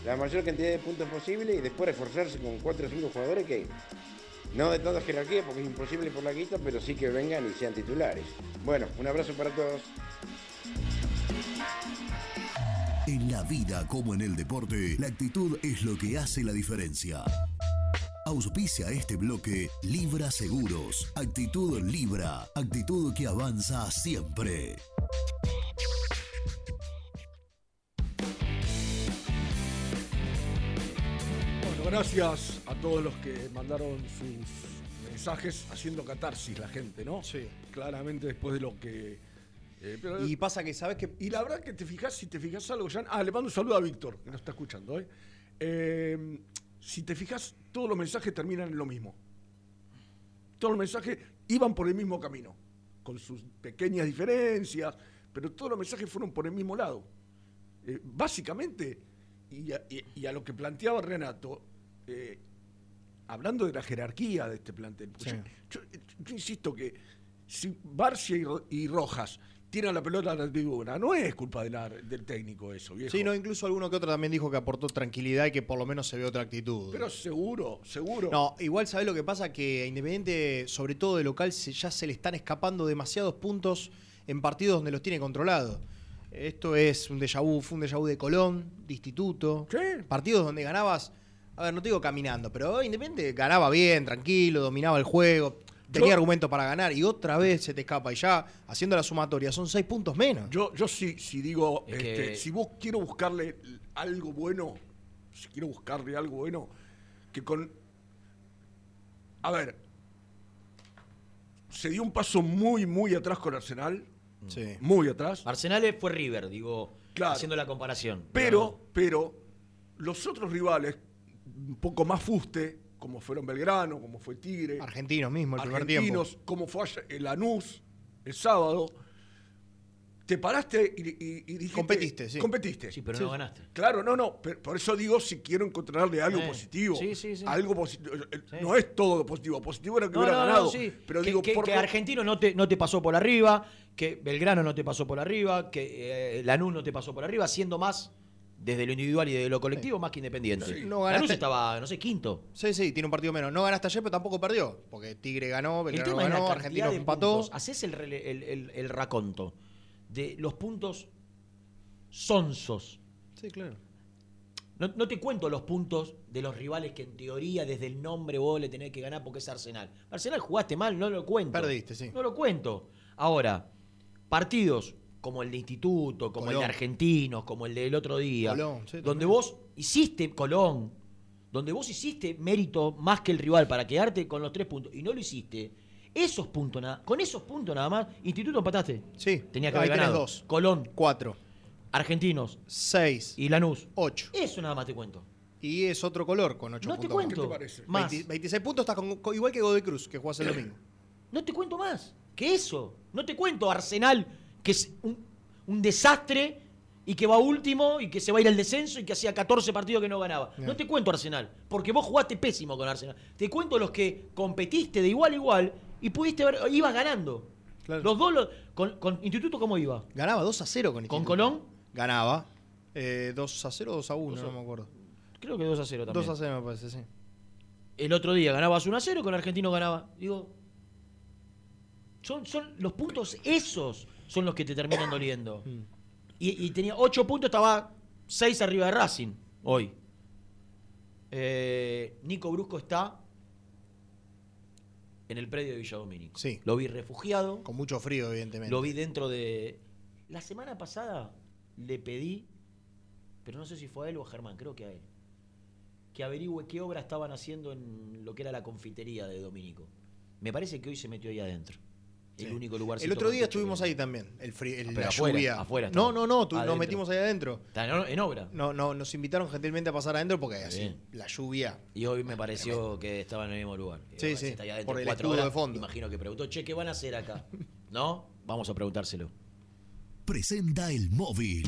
la mayor cantidad de puntos posible y después reforzarse con 4 o 5 jugadores que no de tanta jerarquía porque es imposible por la guita, pero sí que vengan y sean titulares. Bueno, un abrazo para todos. En la vida como en el deporte, la actitud es lo que hace la diferencia. Auspicia este bloque Libra Seguros. Actitud Libra. Actitud que avanza siempre. Gracias a todos los que mandaron sus mensajes haciendo catarsis la gente, ¿no? Sí. Claramente después de lo que. eh, pero- Y pasa que, ¿sabes qué? Y la verdad que te fijas, si te fijas algo, ya. Ah, le mando un saludo a Víctor, que nos está escuchando, ¿eh? Eh, si te fijas, todos los mensajes terminan en lo mismo. Todos los mensajes iban por el mismo camino, con sus pequeñas diferencias, pero todos los mensajes fueron por el mismo lado. Eh, básicamente, y a, y- y a lo que planteaba Renato, eh, hablando de la jerarquía de este plantel, porque Sí. yo, yo- yo insisto que si Barcia y, Ro- y Rojas tiran la pelota a la tribuna, no es culpa de la- del técnico eso, viejo. Sí, no, incluso alguno que otro también dijo que aportó tranquilidad y que por lo menos se ve otra actitud. Pero seguro, seguro. No, igual sabés lo que pasa, que a Independiente, sobre todo de local, se- ya se le están escapando demasiados puntos en partidos donde los tiene controlados. Esto es un déjà vu, fue un déjà vu de Colón, de Instituto. Partidos donde ganabas, a ver, no te digo caminando, pero Independiente ganaba bien, tranquilo, dominaba el juego, tenía Yo- argumentos para ganar y otra vez se te escapa y ya haciendo la sumatoria son seis puntos menos. Yo, yo sí, si digo, Es este, que- si vos quiero buscarle algo bueno, si quiero buscarle algo bueno, que con. A ver, se dio un paso muy, muy atrás con Arsenal. Muy atrás. Arsenal fue River, digo, Claro. haciendo la comparación. Pero, pero, los otros rivales, un poco más fuste, como fueron Belgrano, como fue Tigre. Argentinos mismo, el primer argentinos, tiempo. como fue el Lanús el sábado, te paraste y, y- y dijiste... Competiste, sí. Competiste. Sí, pero no ganaste. Claro, no, no. pero por eso digo si quiero encontrarle algo Eh, positivo. sí, sí, sí. Algo positivo. Eh, Sí. No es todo positivo. Positivo era que No, hubiera no, no, ganado. sí. Pero que, digo, que- por que lo- Argentino no te, no te pasó por arriba, que Belgrano no te pasó por arriba, que eh, Lanús no te pasó por arriba, siendo más desde lo individual y de lo colectivo más que independiente. Sí. No Lanús ganaste- estaba, no sé, quinto. Sí, sí, tiene un partido menos. No ganaste ayer, pero tampoco perdió. Porque Tigre ganó, El Belgrano tema es la ganó, cantidad Argentino de empató. puntos. Hacés el, rele- el, el- el raconto de los puntos sonsos. Sí, claro. No, no te cuento los puntos de los rivales que en teoría desde el nombre vos le tenés que ganar porque es Arsenal. Arsenal jugaste mal, no lo cuento. Perdiste, sí. No lo cuento. Ahora, partidos como el de Instituto, como el de Argentinos, como el del otro día, Colón, sí, donde también. vos hiciste Colón, donde vos hiciste mérito más que el rival para quedarte con los tres puntos y no lo hiciste. Esos puntos nada, con esos puntos nada más, Instituto empataste. Sí. Tenía que Ahí haber ganado. dos. Colón, Cuatro. Argentinos, Seis. y Lanús. Ocho. Eso nada más te cuento. Y es otro color con ocho No te puntos. cuento. más. ¿Qué te parece? Más. 20 26 puntos estás con- con- igual que Godoy Cruz, que jugás el domingo. No te cuento más que eso. No te cuento Arsenal, que es un, un desastre y que va último y que se va a ir al descenso y que hacía 14 partidos que no ganaba. No te cuento Arsenal, porque vos jugaste pésimo con Arsenal. Te cuento los que competiste de igual a igual y pudiste ver, ibas ganando. Los dos, los- con, con Instituto, ¿cómo iba? Ganaba 2 a 0 con ¿Con Instituto. Colón? Ganaba. Eh, 2 a 0 o 2 a 1, Dos a- no me acuerdo. Creo que 2 a 0 también. 2 a 0 me parece, sí. El otro día ganabas 1 a 0, con Argentino ganaba. Digo, son, son los puntos esos son los que te terminan doliendo. Mm. Y, y tenía 8 puntos, estaba 6 arriba de Racing hoy. Eh, Nico Brusco está en el predio de Villa Domínico. Sí. Lo vi refugiado. Con mucho frío, evidentemente. Lo vi dentro de. La semana pasada le pedí, pero no sé si fue a él o a Germán, creo que a él, que averigüe qué obra estaban haciendo en lo que era la confitería de Domínico. Me parece que hoy se metió ahí adentro. El Sí. único lugar El otro día estuvimos ahí también. El frío, el- Pero la afuera, lluvia. afuera no, no, no. nos metimos ahí adentro. Está en, obra. No, no, nos invitaron gentilmente a pasar adentro porque así, la lluvia. Y hoy me pareció que estaba en el mismo lugar. Sí, sí, si está ahí adentro por el cuatro escudo horas, de fondo. Imagino que preguntó, che, ¿qué van a hacer acá? ¿No? Vamos a preguntárselo. Presenta el móvil.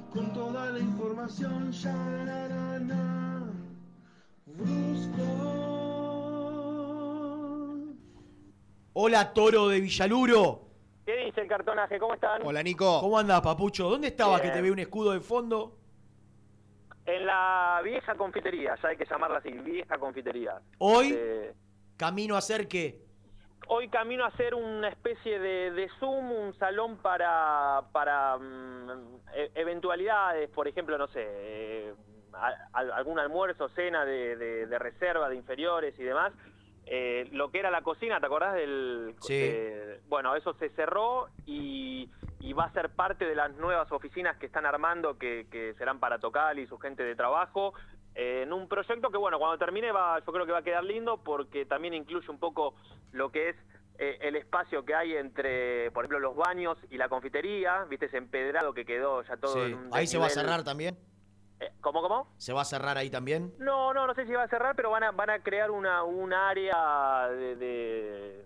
Con toda la información, ya na na na. Brusco. Hola, Toro de Villaluro. ¿Qué dice el cartonaje? ¿Cómo están? Hola, Nico. ¿Cómo andás, papucho? ¿Dónde estabas que te veo un escudo de fondo? En la vieja confitería, ya hay que llamarla así, vieja confitería. Hoy, Eh, camino a hacer qué? Hoy camino a hacer una especie de, de Zoom, un salón para, para mm, e- eventualidades, por ejemplo, no sé, eh, a- algún almuerzo, cena de, de- de reserva, de inferiores y demás. Eh, lo que era la cocina, ¿te acordás del...? Sí. de- bueno, eso se cerró y, y va a ser parte de las nuevas oficinas que están armando, que, que serán para Tocal y su gente de trabajo, eh, en un proyecto que, bueno, cuando termine va, yo creo que va a quedar lindo porque también incluye un poco lo que es eh, el espacio que hay entre, por ejemplo, los baños y la confitería, viste ese empedrado que quedó ya todo Sí. en un Ahí se va a cerrar también. Eh, ¿Cómo, cómo? ¿Se va a cerrar ahí también? No, no, no sé si va a cerrar, pero van a, van a crear una, un área de, de-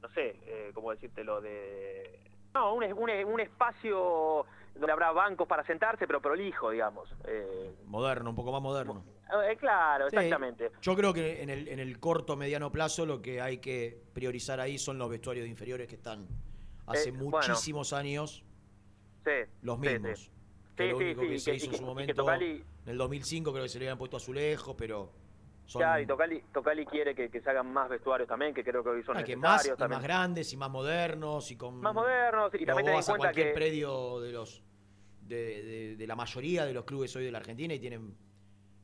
no sé, eh, ¿cómo decírtelo? De, no, un, un, un espacio donde habrá bancos para sentarse, pero prolijo, digamos. Eh, Moderno, un poco más moderno. eh, claro, Sí. exactamente. Yo creo que en el, en el corto, mediano plazo lo que hay que priorizar ahí son los vestuarios de inferiores que están hace Eh, bueno. muchísimos años Sí, los mismos. sí. Que Sí, lo sí, único sí, que y se que- hizo y en su momento, en el 2005 creo que se le habían puesto azulejos, pero son Ya, y Tocali, Tocali quiere que, que se hagan más vestuarios también, que creo que hoy son ah, que necesarios más, y más grandes y más modernos y con Más modernos, y también ten en cuenta cualquier que... predio de los de, de- de la mayoría de los clubes hoy de la Argentina y tienen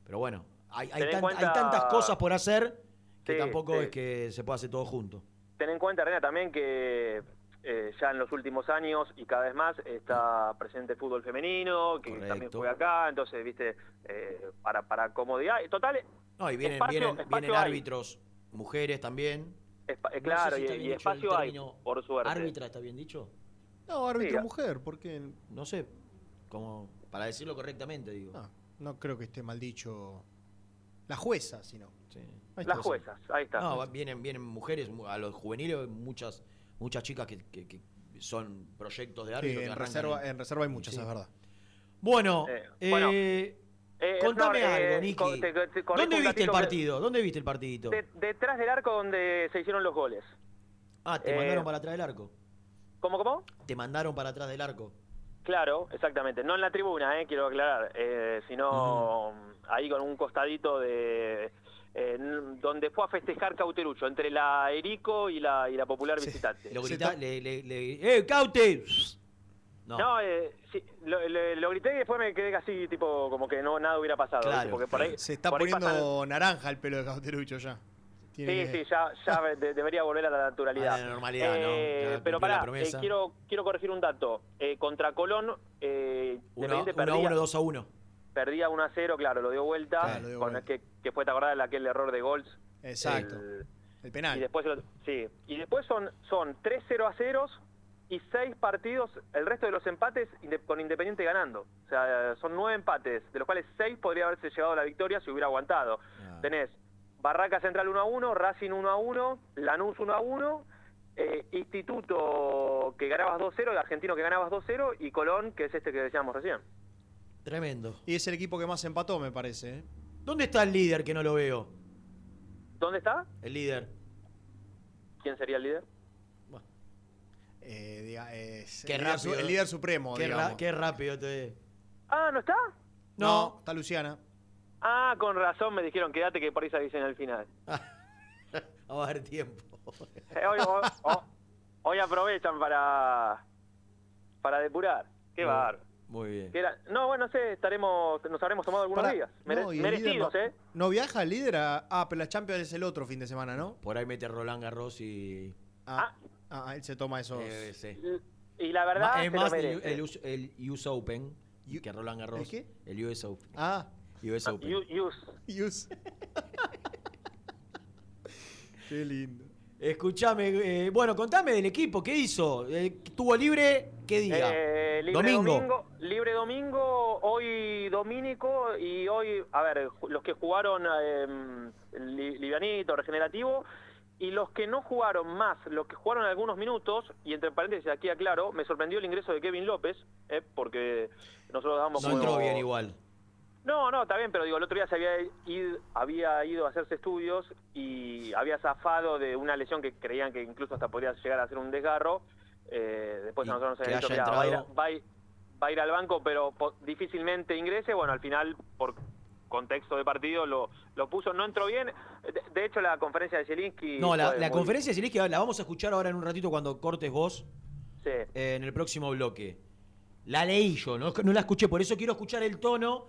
pero bueno hay, hay, Ten en tan- cuenta- hay tantas cosas por hacer que Sí, tampoco sí. es que se pueda hacer todo junto Ten en cuenta, Arena, también que eh, ya en los últimos años y cada vez más está presente el fútbol femenino, que también juega acá, entonces, viste, eh, para, para comodidad. Total, no y vienen espacio- vienen, espacio vienen hay. árbitros mujeres también espa- No sé claro, si y, espacio hay, por suerte. árbitra está bien dicho No, árbitro Sí, mujer, porque no sé como para decirlo correctamente digo no, no creo que esté mal dicho la jueza, sino. Las juezas, ahí está. no vienen vienen mujeres mu- a los juveniles muchas muchas chicas que, que- que son proyectos de Sí, árbitro que en, reserva, en- en reserva hay muchas, sí. es verdad. bueno Eh, eh, bueno, Eh, Contame no, eh, algo, Niki. te- te ¿Dónde viste el que- partido? ¿Dónde viste el partidito? de- detrás del arco donde se hicieron los goles. Ah, te eh, mandaron para atrás del arco. ¿Cómo, cómo? Te mandaron para atrás del arco. Claro, exactamente. No en la tribuna, eh, quiero aclarar, eh, sino ahí con un costadito de... eh, n- donde fue a festejar Cauterucho, entre la Erico y la, y la Popular Visitante. Lo grita, le, le, le- ¡Eh, Caute! No. No, eh, sí, lo, lo- lo grité y después me quedé así, tipo, como que no nada hubiera pasado. Claro. Porque por ahí, Se está por ahí poniendo pasan- naranja el pelo de Cauterucho ya. Sí, Tiene que- sí, ya, ya de- debería volver a la naturalidad. A la normalidad, ¿no? Eh, Ya pero pará, eh, quiero, quiero corregir un dato. Eh, contra Colón, eh, 1 Independiente a perdía, 1, 2 a 1. perdía 1 a 0, claro, lo dio vuelta, Claro, lo dio con vuelta. Que, que fue, ¿te acordás aquel error de gols? Exacto. El, El penal. y después, sí, y después son, son 3 0 a 0 y seis partidos, el resto de los empates con Independiente ganando. O sea, son nueve empates, de los cuales seis podría haberse llevado a la victoria si hubiera aguantado. Tenés Barraca Central 1 a 1, Racing 1 a 1, Lanús 1 a 1, eh, Instituto que ganabas 2-0, Argentino que ganabas 2-0 y Colón, que es este que decíamos recién. Tremendo. Y es el equipo que más empató, me parece. ¿eh? ¿Dónde está el líder que no lo veo? ¿Dónde está? El líder. ¿Quién sería el líder? Eh, diga, es Qué el, líder, rápido. su- el líder supremo, Qué, digamos. qué rápido te. Ah, ¿no está? No, está Luciana. Ah, con razón me dijeron, quédate que por ahí se dicen al final. Vamos a ver tiempo. Eh, hoy, hoy- hoy- hoy aprovechan para para depurar. Qué bárbaro. Muy bien. Era- No, bueno, no sé, estaremos, nos habremos tomado algunos días. Mere- no, el merecidos, ¿eh? no, ¿No viaja el líder a... Ah, pero la Champions es el otro fin de semana, ¿no? Por ahí mete Roland Garros y. Ah, ah, él se toma esos... Eh, sí. Y la verdad, Ma- es más el, el el US Open que Roland Garros. ¿El qué? El US Open. Ah. US Open. You- use. Use. Qué lindo. Escuchame, eh, bueno, contame del equipo, ¿qué hizo? Eh, ¿Tuvo libre? ¿Qué día? Eh, libre Domingo. domingo. Libre domingo, hoy Domínico y hoy, a ver, los que jugaron eh, li- livianito, regenerativo, y los que no jugaron más, los que jugaron algunos minutos, y entre paréntesis aquí aclaro, me sorprendió el ingreso de Kevin López, eh, porque nosotros damos No entró bien igual. No, no, está bien, pero digo, el otro día se había ido, había ido a hacerse estudios y había zafado de una lesión que creían que incluso hasta podría llegar a ser un desgarro. Eh, después a nosotros nos habían dicho, haya "Mirá, va, a ir, entrado- va a ir- va a ir al banco, pero difícilmente ingrese. Bueno, al final, por contexto de partido, lo, lo puso, no entró bien. De, de hecho, la conferencia de Zielinski... No, la, fue la muy- conferencia de Zielinski la vamos a escuchar ahora en un ratito cuando cortes vos Sí. eh, en el próximo bloque. La leí yo, no, no la escuché, por eso quiero escuchar el tono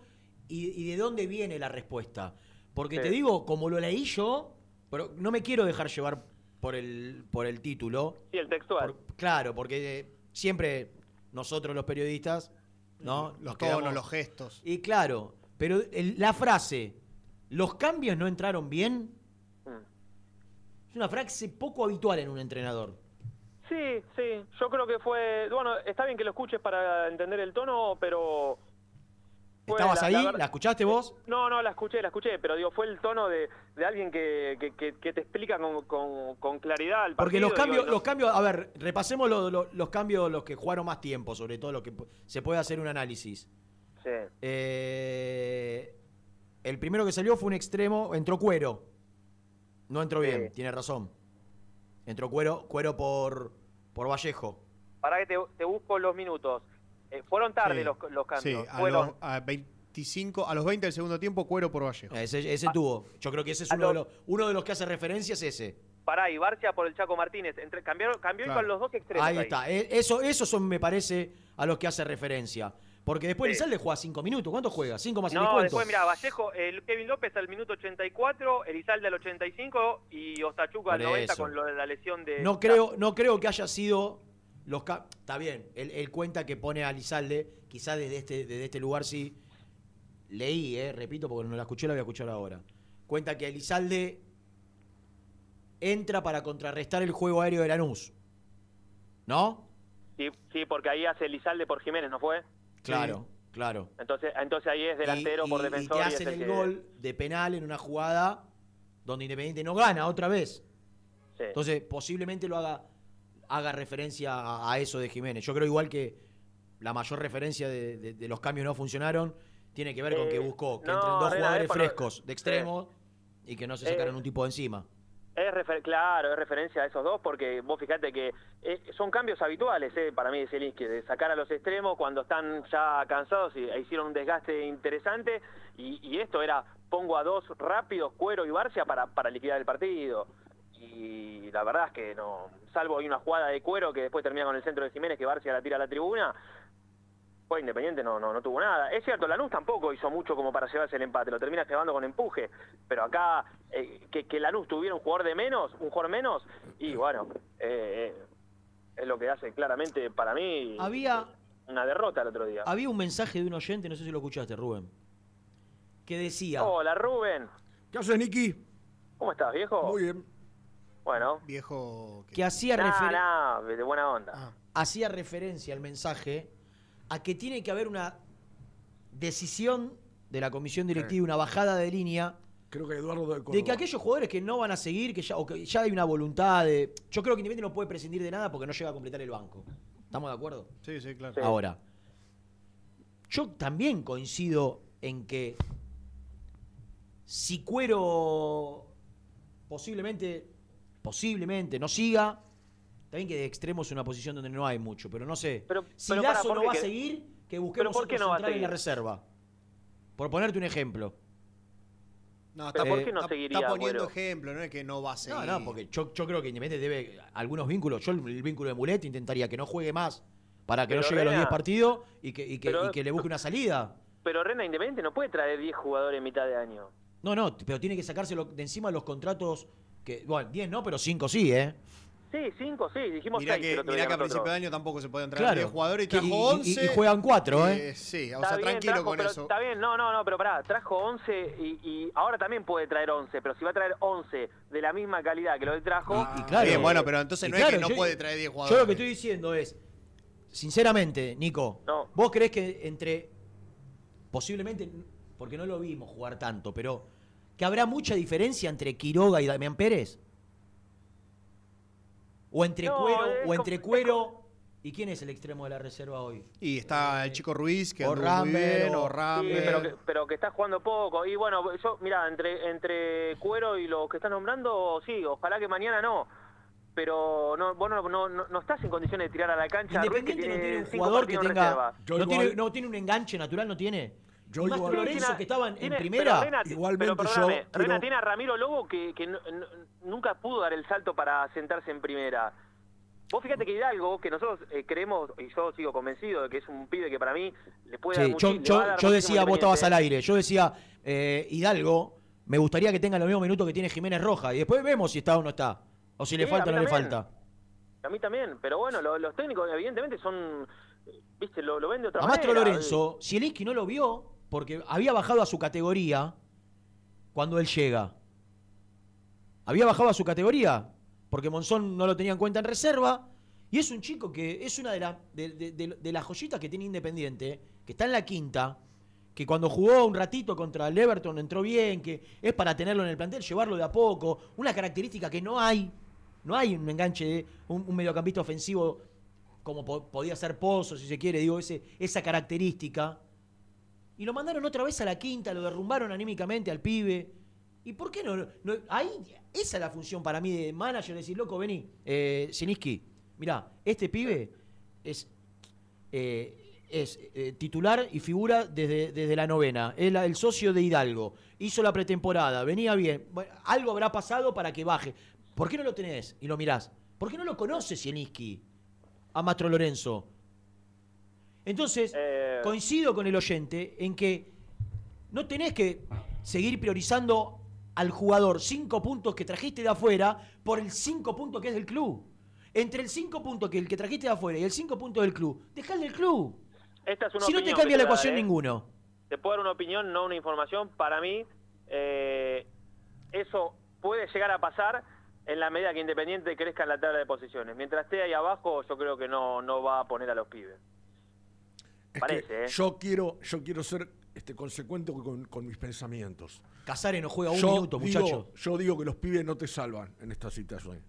y, y de dónde viene la respuesta. Porque Sí. te digo, como lo leí yo, pero no me quiero dejar llevar por el, por el título. Sí, el textual. Claro, porque eh, siempre nosotros los periodistas, ¿no? Los Nos tonos, quedamos- los gestos. Y claro, pero el- la frase, ¿los cambios no entraron bien? Mm. Es una frase poco habitual en un entrenador. Sí, sí, yo creo que fue... Bueno, está bien que lo escuches para entender el tono, pero... fue ¿Estabas la- ahí? la escuchaste vos? No, no, la escuché, la escuché, pero digo, fue el tono de, de alguien que, que, que- que te explica con, con- con claridad el Porque partido. los cambios, digo, no- los cambios, a ver, repasemos lo- lo- los cambios, los que jugaron más tiempo, sobre todo los que se puede hacer un análisis. Sí. Eh, el primero que salió fue un extremo, entró cuero. No entró Sí. bien, tiene razón. Entró cuero, cuero por, por Vallejo. Para que te, te busco los minutos. Eh, fueron tarde Sí. los, los Sí, cambios. a, fueron, los, a 25, a los 20 del segundo tiempo, cuero por Vallejo. Ese, ese tuvo. Yo creo que ese es A uno de, los- uno de los que hace referencia, es ese. Pará, y Barcia por el Chaco Martínez. Entre, cambiaron, cambió y Claro. con los dos extremos. Ahí está. Eh, Eso, esos son, me parece, a los que hace referencia. Porque después Sí. Elizalde juega cinco minutos. ¿Cuánto juega? ¿Cinco más el No, descuento? después, mira, Vallejo, el Kevin López al minuto 84, Elizalde al 85 y Ostachuca al Por 90 eso. con lo de la lesión de... No creo, no creo que haya sido los Está bien, él, él cuenta que pone a Lizalde, quizás desde este, desde este lugar sí. Leí, eh, repito, porque no la escuché, la voy a escuchar ahora. Cuenta que Elizalde entra para contrarrestar el juego aéreo de Lanús. ¿No? Sí, sí, porque ahí hace Elizalde por Jiménez, ¿no fue? Claro, claro. Entonces, entonces ahí es delantero Y- por defensor. Y te hacen el, que- gol de penal en una jugada donde Independiente no gana otra vez. Sí. Entonces, posiblemente lo haga, haga referencia a, a eso de Jiménez. Yo creo igual que la mayor referencia de, de- de los cambios no funcionaron tiene que ver con que Eh, buscó que no, entren dos jugadores frescos de extremo y que no se sacaran Eh, un tipo de encima. Es refer- claro, es referencia a esos dos porque vos fijate que eh, son cambios habituales eh, para mí de Zielinski, de sacar a los extremos cuando están ya cansados y e hicieron un desgaste interesante y, y esto era pongo a dos rápidos, Cuero y Barcia para, para liquidar el partido. Y la verdad es que no, salvo hay una jugada de Cuero que después termina con el centro de Jiménez que Barcia la tira a la tribuna, fue Independiente no, no, no tuvo nada. Es cierto, Lanús tampoco hizo mucho como para llevarse el empate, lo termina llevando con empuje, pero acá eh, que, que Lanús tuviera un jugador de menos, un jugador menos, y bueno, eh, eh, es lo que hace claramente para mí Había, una derrota el otro día. había un mensaje de un oyente, no sé si lo escuchaste, Rubén, que decía... Hola Rubén, ¿Qué haces, Niki? ¿cómo estás viejo? Muy bien. Bueno. Viejo. que hacía Nah, refer- nah, de buena onda. hacía referencia al mensaje a que tiene que haber una decisión de la comisión directiva, una bajada de línea Creo que Eduardo de de que aquellos jugadores que no van a seguir, que ya, o que ya hay una voluntad de. Yo creo que Independiente no puede prescindir de nada porque no llega a completar el banco. ¿Estamos de acuerdo? Sí, sí, claro. Ahora, yo también coincido en que si Cuero posiblemente, posiblemente no siga, también que de extremo es una posición donde no hay mucho, pero no sé. Pero- si pero para, Lazo no va a seguir, que ¿Pero busquemos otro no central en la reserva. Por ponerte un ejemplo. No, está, ¿por qué no está- seguiría, está poniendo ejemplo, no es que no va a seguir. No, no, porque yo, yo creo que Independiente debe algunos vínculos. Yo el, el vínculo de Mulet intentaría que no juegue más para que Pero no llegue a los Rena- 10 partidos y que, y que, Pero- y que le busque una salida. Pero Rena Independiente no puede traer 10 jugadores en mitad de año. No, no, pero tiene que sacárselo de encima los contratos que. Bueno, 10 no, pero 5 sí, ¿eh? Sí, 5, sí, dijimos Mirá 6. que, mirá que a principio de año tampoco se podían traer Claro. 10 jugadores y trajo y- y- 11. y juegan cuatro, ¿eh? Sí, o Está sea, bien, tranquilo trajo, con pero eso. Está bien, no, no, no, pero pará, trajo 11 y, y ahora también puede traer 11, pero si va a traer 11 de la misma calidad que lo que trajo. Y claro. Bien, bueno, pero entonces Y no claro, es que no yo- puede traer 10 Yo jugadores. lo que estoy diciendo es, sinceramente, Nico, ¿vos creés que entre, posiblemente, porque no lo vimos jugar tanto, pero que habrá mucha diferencia entre Quiroga y Damián Pérez? ¿O entre No, Cuero, o como- entre Cuero, ¿y quién es el extremo de la reserva hoy? Y está el chico Ruiz, que o muy bien, o- Sí, Rambert. pero, que, pero que está jugando poco. Y bueno, yo, mira, entre, entre Cuero y los que estás nombrando, sí, ojalá que mañana no. Pero no, vos no, no, no, estás en condiciones de tirar a la cancha a Ruiz, que Independiente no tiene un jugador que tenga. tiene, no tiene un enganche natural, no tiene. Yo más igual- Lorenzo, Tiene- que estaban tiene- en primera. Rena, Igualmente pero yo perdóname, quiero- Rena tiene a Ramiro Lobo que, que no- no- nunca pudo dar el salto para sentarse en primera. Vos fíjate que Hidalgo, que nosotros eh, creemos, y yo sigo convencido de que es un pibe que para mí le puede dar Sí, yo, yo- dar yo decía, vos estabas al aire, yo decía, eh, Hidalgo, me gustaría que tenga los mismos minutos que tiene Jiménez Roja. Y después vemos si está o no está. O si le falta o no le falta. A mí también, pero bueno, lo- los técnicos evidentemente son, eh, viste, lo, lo ven de otra A manera. Mastro Lorenzo, Zielinski no lo vio porque había bajado a su categoría cuando él llega. Había bajado a su categoría porque Monzón no lo tenía en cuenta en reserva. Y es un chico que es una de, las de, las joyitas que tiene Independiente, que está en la quinta, que cuando jugó un ratito contra el Everton entró bien, que es para tenerlo en el plantel, llevarlo de a poco. Una característica que no hay. No hay un enganche de un, mediocampista ofensivo como po- podía ser Pozo, si se quiere, digo, ese, esa característica. Y lo mandaron otra vez a la quinta, lo derrumbaron anímicamente al pibe. ¿Y por qué no? no- ahí, esa es la función para mí de manager, decir, loco, vení, eh, Siniski, mirá, este pibe es, eh, es eh, titular y figura desde, desde la novena. Es el socio de Hidalgo. Hizo la pretemporada, venía bien. Bueno, algo habrá pasado para que baje. ¿Por qué no lo tenés y lo mirás? ¿Por qué no lo conoces, Siniski? A Mastro Lorenzo. Entonces, coincido con el oyente en que no tenés que seguir priorizando al jugador cinco puntos que trajiste de afuera por el cinco puntos que es del club. Entre el cinco puntos que el que trajiste de afuera y el cinco puntos del club, dejale el club. Esta es una Si no te cambia la dar, ecuación ¿eh? ninguno. Te puedo dar una opinión, no una información. Para mí, eh, eso puede llegar a pasar en la medida que Independiente crezca en la tabla de posiciones. Mientras esté ahí abajo, yo creo que no, no va a poner a los pibes. Es Parece, que ¿eh? yo quiero, yo quiero ser este, consecuente con, con mis pensamientos. Casares no juega un Yo minuto, digo- muchacho. Yo digo que los pibes no te salvan en esta situación.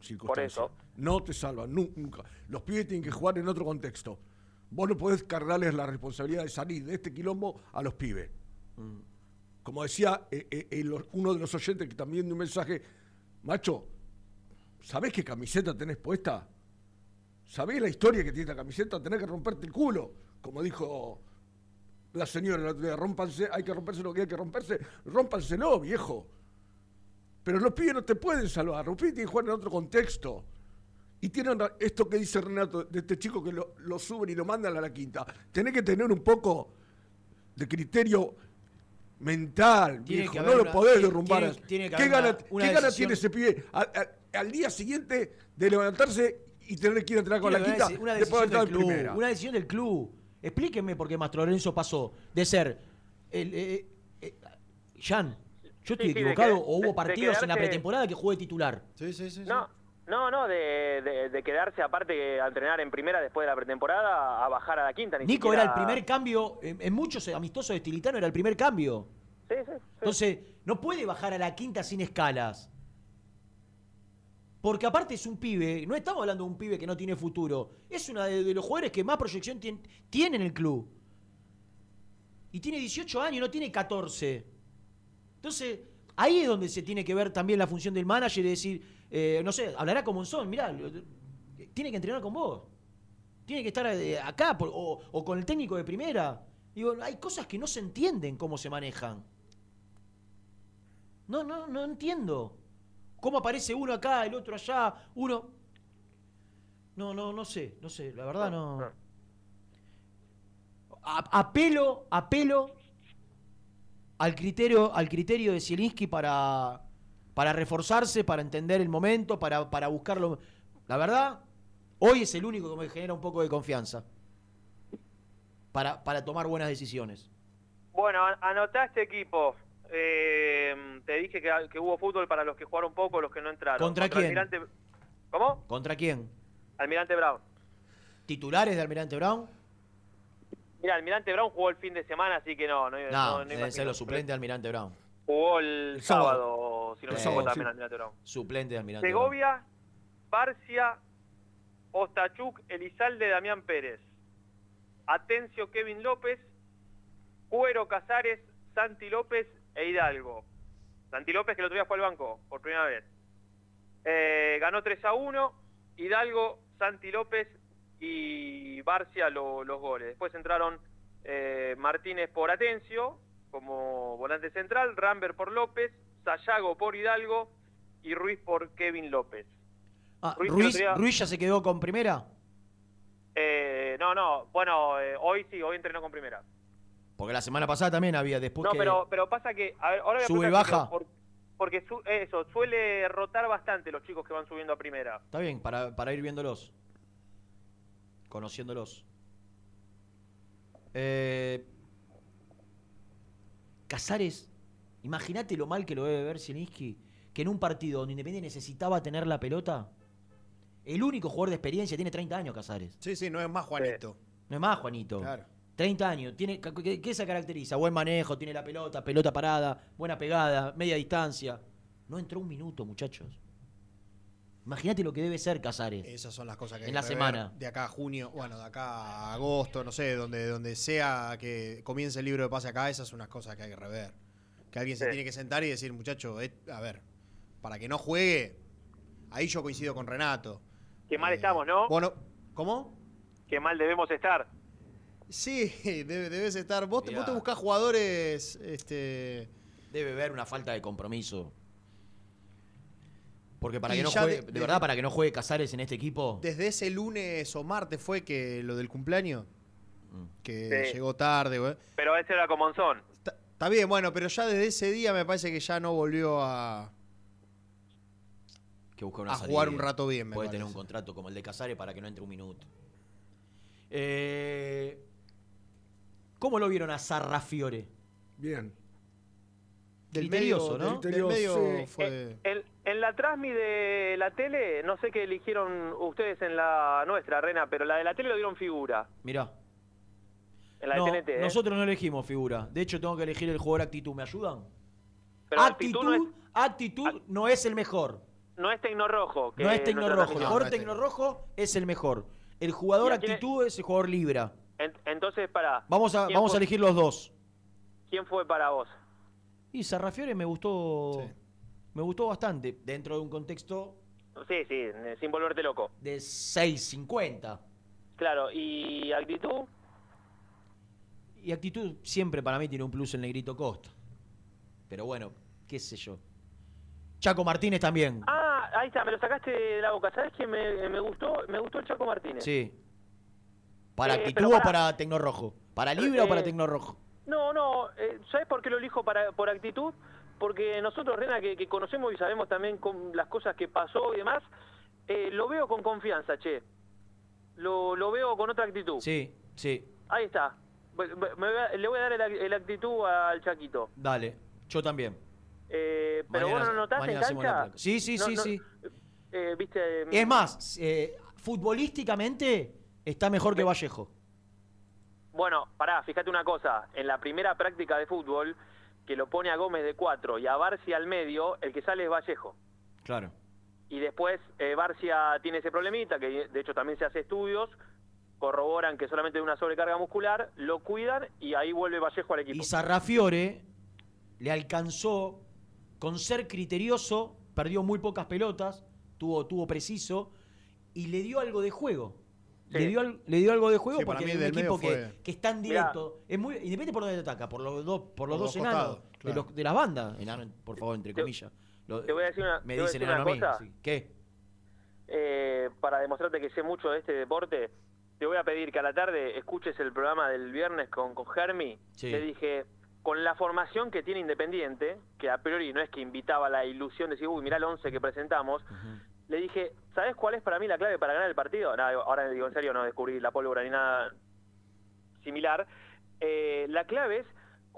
circunstancia. eso. No te salvan, nu- nunca. Los pibes tienen que jugar en otro contexto. Vos no podés cargarles la responsabilidad de salir de este quilombo a los pibes. Mm. Como decía eh, eh, uno de los oyentes que también dio un mensaje, macho, ¿sabés qué camiseta tenés puesta? ¿Sabés la historia que tiene esta camiseta? Tenés que romperte el culo, como dijo la señora el otro día, rómpanse, hay que romperse lo que hay que romperse, rómpanselo, viejo. Pero los pibes no te pueden salvar, los pibes tienen que jugar en otro contexto. Y tienen esto que dice Renato, de este chico que lo, lo suben y lo mandan a la quinta. Tenés que tener un poco de criterio mental, Tiene viejo. No lo una- podés tiene- derrumbar. tiene- tiene que ¿Qué gana, una- qué gana tiene ese pibe al, al- al día siguiente de levantarse y tener que ir a entrenar con la quinta una después de decisión del club. Una decisión del club. Explíquenme por qué Mastro Lorenzo pasó de ser el, eh, eh, Jan, Yo estoy Sí, sí, de equivocado o hubo de partidos en la pretemporada que jugué titular. Sí, sí, sí. No, no, no, de, de- de quedarse aparte a entrenar en primera después de la pretemporada a bajar a la quinta. Ni Nico siquiera- era el primer cambio, en, en muchos amistosos de Estilitano era el primer cambio. Sí, sí, sí. Entonces, no puede bajar a la quinta sin escalas. Porque aparte es un pibe, no estamos hablando de un pibe que no tiene futuro, es uno de, los jugadores que más proyección tien- tiene en el club. Y tiene 18 años, no tiene 14. Entonces, ahí es donde se tiene que ver también la función del manager y decir, eh, no sé, hablará con Monzón, mirá, tiene que entrenar con vos. Tiene que estar eh, acá o, o con el técnico de primera. Digo, hay cosas que no se entienden cómo se manejan. No, no, no entiendo. ¿Cómo aparece uno acá, el otro allá, uno... No, no, no sé, no sé, la verdad no... A- apelo, apelo al criterio, al criterio de Zielinski para, para reforzarse, para entender el momento, para, para buscarlo. La verdad, hoy es el único que me genera un poco de confianza para, para tomar buenas decisiones. Bueno, an- anotá este equipo. Eh, te dije que, que hubo fútbol para los que jugaron poco, los que no entraron. ¿Contra quién? Almirante... ¿Cómo? ¿Contra quién? Almirante Brown. ¿Titulares de Almirante Brown? Mira, Almirante Brown jugó el fin de semana, así que no. No, No, no, ser suplentes de Almirante Brown. Jugó el, El sábado, si no me equivoco, también Almirante Brown. Suplente de Almirante Brown. Segovia, Barcia, Ostachuk, Elizalde, Damián Pérez. Atencio, Kevin López, Cuero Casares, Santi López e Hidalgo. Santi López que el otro día fue al banco, por primera vez. Eh, ganó 3 a 1, Hidalgo, Santi López y Barcia lo- los goles. Después entraron eh, Martínez por Atencio como volante central, Rambert por López, Sayago por Hidalgo y Ruiz por Kevin López. Ah, Ruiz Ruiz, el otro día- Ruiz ya se quedó con primera. Eh, no, no, bueno, eh, hoy sí, hoy entrenó con primera. Porque la semana pasada también había después no, que... pero, pero pasa que, a ver, ahora voy a Sube y baja. por- porque su- eso, suele rotar bastante los chicos que van subiendo a primera. Está bien, para, para ir viéndolos. Conociéndolos. Eh, Casares, imagínate lo mal que lo debe ver Zielinski, que en un partido donde Independiente necesitaba tener la pelota, el único jugador de experiencia tiene 30 años Casares. Sí, sí, no es más Juanito. No es más, Juanito. Claro. 30 años. Tiene, ¿qué, qué se caracteriza? Buen manejo, tiene la pelota, pelota parada, buena pegada, media distancia. No entró un minuto, muchachos. Imagínate lo que debe ser Casares. Esas son las cosas que En hay la que semana. De acá a junio, bueno, de acá a agosto, no sé, donde, donde sea que comience el libro de pase acá, esas son unas cosas que hay que rever. Que alguien se Sí. tiene que sentar y decir, muchacho, eh, a ver, para que no juegue, ahí yo coincido con Renato. Qué mal estamos, ¿no? Bueno, ¿cómo? Qué mal debemos estar. Sí, debe- debes estar. Vos, te- vos te Mirá. buscás jugadores. Este, Debe haber una falta de compromiso. Porque para Y que no juegue, de- de, de- verdad, para que no juegue Casares en este equipo, desde ese lunes o martes fue que lo del cumpleaños, que Sí. llegó tarde, güey. Pero ese era con Monzón. Está bien, bueno, pero ya desde ese día me parece que ya no volvió a. que busca una a salida. jugar un rato bien, me Puede tener un contrato como el de Casares para que no entre un minuto. Eh, ¿Cómo lo vieron a Sarrafiore? Bien. Del medio, ¿no? del- medio sí. fue. En, en la transmi de la tele, no sé qué eligieron ustedes en la nuestra, Rena, pero la de la tele lo dieron figura. Mirá. En la No, de TNT, ¿eh? nosotros no elegimos figura. De hecho, tengo que elegir el jugador actitud. ¿Me ayudan? Pero actitud, actitud no es- actitud no es el mejor. No es Tecnorrojo. que No es Tecnorrojo. El nuestra jugador transmisión. Tecnorrojo es el mejor. El jugador ¿Y a quién es? actitud es el jugador Libra. En- entonces, para. Vamos a, vamos a elegir los dos. ¿Quién fue para vos? Y Sarrafiore me gustó. Me gustó bastante. Dentro de un contexto Sí, sí, sin volverte loco. de 6.50. Claro, ¿y actitud? Y actitud siempre para mí tiene un plus el negrito Costa. Pero bueno, qué sé yo. Chaco Martínez también. Ah, ahí está, me lo sacaste de la boca. ¿Sabes qué me, me gustó? Me gustó el Chaco Martínez. Sí. ¿Para Eh, actitud o para Tecnorrojo? ¿Para Libra o para Eh, Tecnorrojo? No, no, eh, ¿sabes por qué lo elijo para, por actitud? Porque nosotros, Rena, que, que conocemos y sabemos también con las cosas que pasó y demás, eh, lo veo con confianza, che. Lo, lo veo con otra actitud. Sí, sí. Ahí está. Me- me voy a- le voy a dar el, el actitud al Chaquito. Dale. Yo también. Eh, pero Mañana- vos no notaste en cancha. Sí, sí, No, sí, no, sí. eh, viste. Es más, eh, futbolísticamente está mejor que Vallejo. Bueno, pará, fíjate una cosa. En la primera práctica de fútbol, que lo pone a Gómez de 4 y a Barcia al medio, el que sale es Vallejo. Claro. Y después eh, Barcia tiene ese problemita, que de hecho también se hace estudios, corroboran que solamente de una sobrecarga muscular, lo cuidan y ahí vuelve Vallejo al equipo. Y Sarrafiore le alcanzó con ser criterioso, perdió muy pocas pelotas, tuvo, tuvo preciso y le dio algo de juego. Sí. Le, dio, le dio algo de juego Sí, para porque mí es un equipo que, fue- que está en Mirá. directo. Es muy, y depende por dónde te ataca, por los dos, por los Por dos enanos, costados, de, claro. los- de las bandas, enano, por favor, entre comillas. Lo- te voy a decir una- me te a dicen decir una enano a mí, cosa. sí. ¿Qué? Eh, para demostrarte que sé mucho de este deporte, te voy a pedir que a la tarde escuches el programa del viernes con, con Germi. Sí. Le dije, con la formación que tiene Independiente, que a priori no es que invitaba la ilusión de decir, uy, mirá el 11 que presentamos, le dije, ¿sabes cuál es para mí la clave para ganar el partido? No, ahora digo en serio, no descubrí la pólvora ni nada similar. Eh, la clave es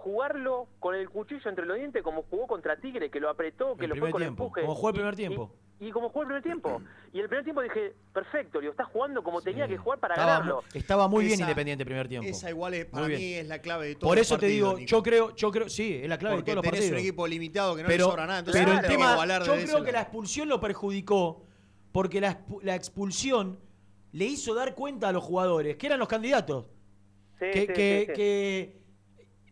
jugarlo con el cuchillo entre los dientes como jugó contra Tigre, que lo apretó, que El lo fue con tiempo, empuje. como jugó el primer y- tiempo. Y, como jugó el primer tiempo. Y el primer tiempo dije, perfecto, lo está jugando como tenía que jugar para Estaba, ganarlo. estaba muy bien Independiente el primer tiempo. Esa igual es, para Muy mí bien. es la clave de todo. Por eso te digo, yo creo, yo creo, sí, es la clave Porque de todos los tenés partidos. un equipo limitado que no pero, le sobra nada. Entonces pero el tema, yo creo que la expulsión lo perjudicó porque la, expu- la expulsión le hizo dar cuenta a los jugadores que eran los candidatos. Sí, que, sí, que- sí, sí. que-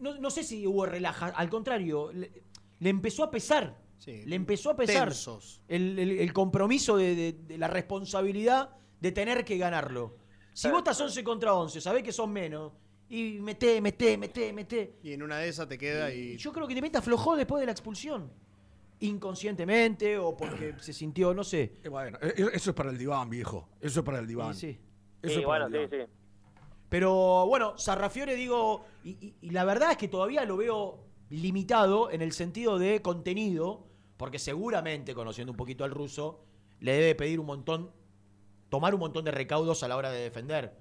no, no sé si hubo relaja, al contrario, le, le empezó a pesar. le empezó a pesar tensos. el, el- el compromiso de, de- de la responsabilidad de tener que ganarlo. Si vos estás 11 contra 11, sabés que son menos, y meté, meté, meté, meté. Y en una de esas te queda y. Yo creo que Independiente aflojó después de la expulsión. Inconscientemente o porque se sintió, no sé. Eh, bueno, eh, eso es para el diván, viejo. Eso es para el diván. Sí, sí. Eso Sí, es para bueno, el sí, diván. sí. Pero bueno, Sarrafiore digo, y, y- y la verdad es que todavía lo veo limitado en el sentido de contenido, porque seguramente, conociendo un poquito al ruso, le debe pedir un montón, tomar un montón de recaudos a la hora de defender.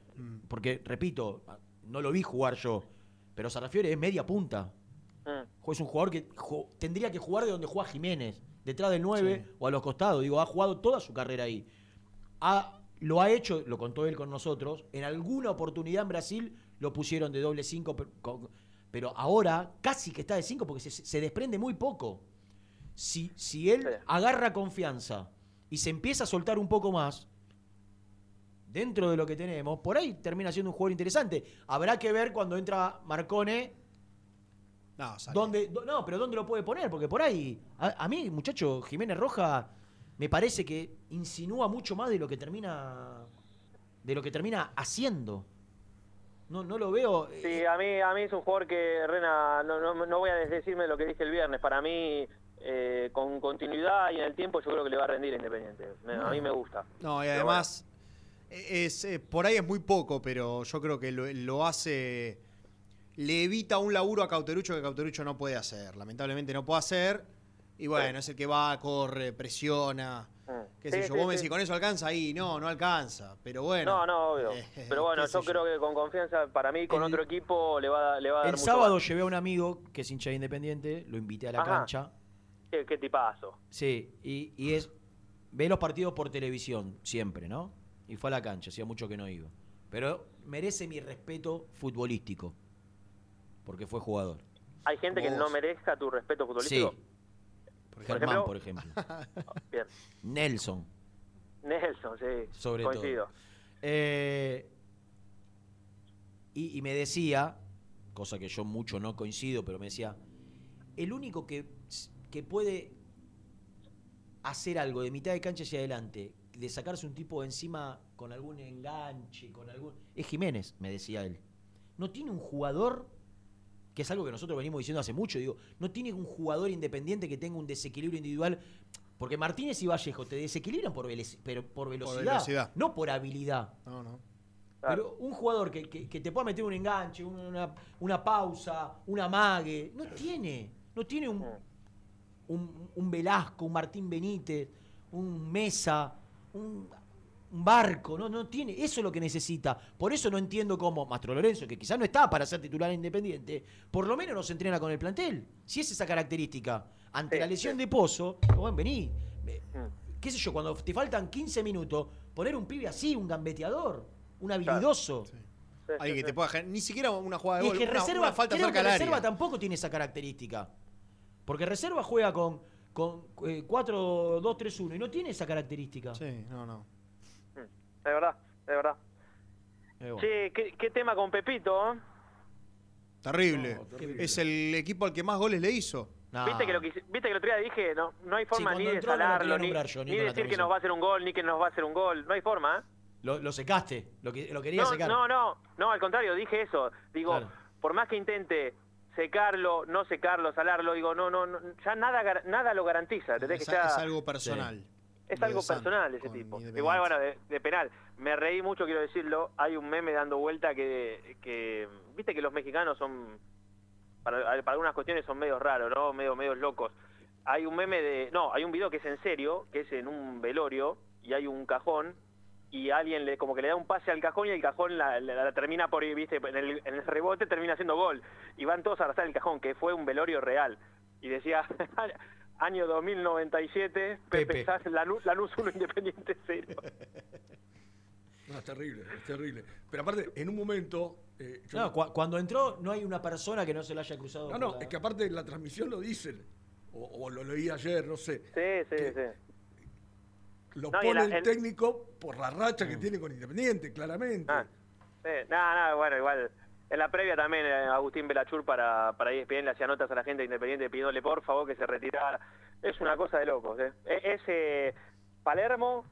Porque, repito, no lo vi jugar yo, pero Sarrafiore es media punta. Mm. Es un jugador que jo- tendría que jugar de donde juega Jiménez, detrás del 9 o a los costados. Digo, ha jugado toda su carrera ahí. Ha- lo ha hecho, lo contó él con nosotros, en alguna oportunidad en Brasil lo pusieron de doble 5, pero ahora casi que está de 5 porque se, se desprende muy poco. Si, si él agarra confianza y se empieza a soltar un poco más, dentro de lo que tenemos, por ahí termina siendo un jugador interesante. Habrá que ver cuando entra Marcone No, sale. ¿Dónde, do- no, pero ¿dónde lo puede poner? Porque por ahí, a, a mí, muchacho, Jiménez Roja me parece que insinúa mucho más de lo que termina de lo que termina haciendo. No, no lo veo. eh, Sí, a mí, a mí es un jugador que, Rena, no, no, no voy a decirme lo que dije el viernes. Para mí, eh, con continuidad y en el tiempo, yo creo que le va a rendir a Independiente. Me- A mí me gusta. No, y además, es, eh, por ahí es muy poco, pero yo creo que lo, lo hace. Le evita un laburo a Cauterucho que Cauterucho no puede hacer. Lamentablemente no puede hacer. Y bueno, es el que va, corre, presiona. Qué sé Sí, yo, sí, vos me decís, ¿con eso alcanza? Ahí, no, no alcanza. Pero bueno. No, no, obvio. Eh, Pero bueno, qué sé yo creo que con confianza, para mí, con otro equipo, le va, a- le va a dar el mucho sábado más. llevé a un amigo que es hincha de Independiente, lo invité a la Ajá. cancha. Qué, qué tipazo. Sí, y, y es. Ve los partidos por televisión, siempre, ¿no? Y fue a la cancha, hacía mucho que no iba. Pero merece mi respeto futbolístico. Porque fue jugador. ¿Hay gente que Vos. no merezca tu respeto futbolístico? Sí. Por Germán, ejemplo. por ejemplo. Bien. Nelson, Nelson, sí. sobre Coincido. todo. Eh, y, y me decía, cosa que yo mucho no coincido, pero me decía, el único que, que puede hacer algo de mitad de cancha hacia adelante, de sacarse un tipo de encima con algún enganche, con algún... Es Jiménez, me decía él. No tiene un jugador, que es algo que nosotros venimos diciendo hace mucho, digo, no tiene un jugador independiente que tenga un desequilibrio individual. Porque Martínez y Vallejo te desequilibran por, pero por velocidad, velocidad. no por habilidad. No, no. Pero un jugador que, que- que te pueda meter un enganche, una, una pausa, un amague, no tiene. No tiene un, un, un Velasco, un Martín Benítez, un Mesa, un, un barco, no, no tiene, eso es lo que necesita. Por eso no entiendo cómo Mastro Lorenzo, que quizás no está para ser titular independiente, por lo menos no se entrena con el plantel. Si es esa característica, ante Sí, la lesión sí. de Pozo, bueno, vení. Mm. qué sé yo, cuando te faltan 15 minutos, poner un pibe así, un gambeteador, un habilidoso. Alguien que te pueda generar- ni siquiera una jugada de Y gol, es que una, reserva, una falta creo que reserva tampoco tiene esa característica. Porque reserva juega con, con eh, 4-2-3-1 y no tiene esa característica. Sí, no, no. Es verdad, es verdad. Eh, bueno. Che, ¿qué, qué tema con Pepito? eh? Terrible. Es el equipo al que más goles le hizo. ¿Viste, que lo que, viste que el otro día dije, no, no hay forma Sí, ni de no salarlo, ni, yo, ni decir que nos va a hacer un gol, ni que nos va a hacer un gol. No hay forma, ¿eh? Lo, lo secaste, lo, que, lo quería No, secar. no, no, no, al contrario, dije eso. Digo, Claro. por más que intente secarlo, no secarlo, salarlo, digo, no, no, no, ya nada nada lo garantiza. Es, que ya- es algo personal. Es algo San personal ese tipo. Igual, bueno, de, de penal. Me reí mucho, quiero decirlo. Hay un meme dando vuelta que, que viste que los mexicanos son, para, para algunas cuestiones son medios raros, ¿no? Medio, medios locos. Hay un meme de, no, hay un video que es en serio, que es en un velorio, y hay un cajón, y alguien le como que le da un pase al cajón y el cajón la, la- la termina por, viste, en el, en el rebote termina haciendo gol. Y van todos a abrazar el cajón, que fue un velorio real. Y decía, año 2097, Pepe, Pepe. Saz, Lanús, Lanús 1, Independiente 0. No, es terrible, es terrible. Pero aparte, en un momento. eh, yo- No, cua- cuando entró no hay una persona que no se la haya cruzado. no, no, la- es que aparte en la transmisión lo dicen. O, o lo leí ayer, no sé. Sí, sí, sí. Lo No, pone el- el, el- técnico por la racha que tiene con Independiente, claramente. Ah, sí. Nada, nada, bueno, igual. En la previa también eh, Agustín Belachur para, para ESPN le hacía notas a la gente de Independiente pidiéndole por favor que se retirara. Es una cosa de locos, ¿eh? E- Es eh, Palermo,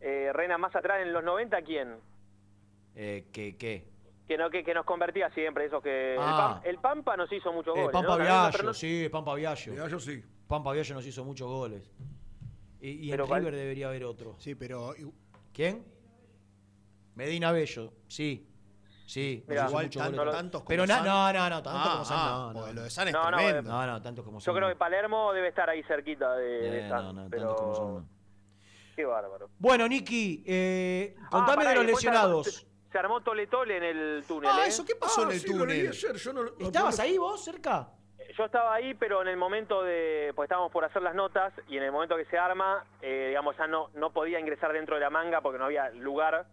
eh, Reina más atrás en los 90, ¿quién? Eh, ¿Qué? qué? Que, no, que, que nos convertía siempre, esos que... el Ah. Pam- El, Pampa nos hizo muchos Eh, goles, Pampa ¿no? Viallo, no- sí, Pampa Viallo. Viallo sí. Pampa Viallo nos hizo muchos goles. Y, y en River debería haber otro. Sí, pero ¿Quién? Medina Bello, sí. Sí, Mirá, igual goles. tantos como Pero San. no, no, no, tanto Ah, como San, ah, no, no. porque lo de San es No, no, tremendo. No, no, tanto como Yo San. creo no. que Palermo debe estar ahí cerquita de, de Eh, San, no, no, pero... como San, no. Qué bárbaro. Bueno, Niki, eh, Ah, contame pará, de los lesionados. Se, armó Tole Tole en el túnel, Ah, ¿eh? eso, ¿qué pasó en el sí, lo leí túnel? ayer, yo no lo- ¿Estabas ahí vos, cerca? Yo estaba ahí, pero en el momento de, pues estábamos por hacer las notas y en el momento que se arma, eh, digamos, ya no, no podía ingresar dentro de la manga porque no había lugar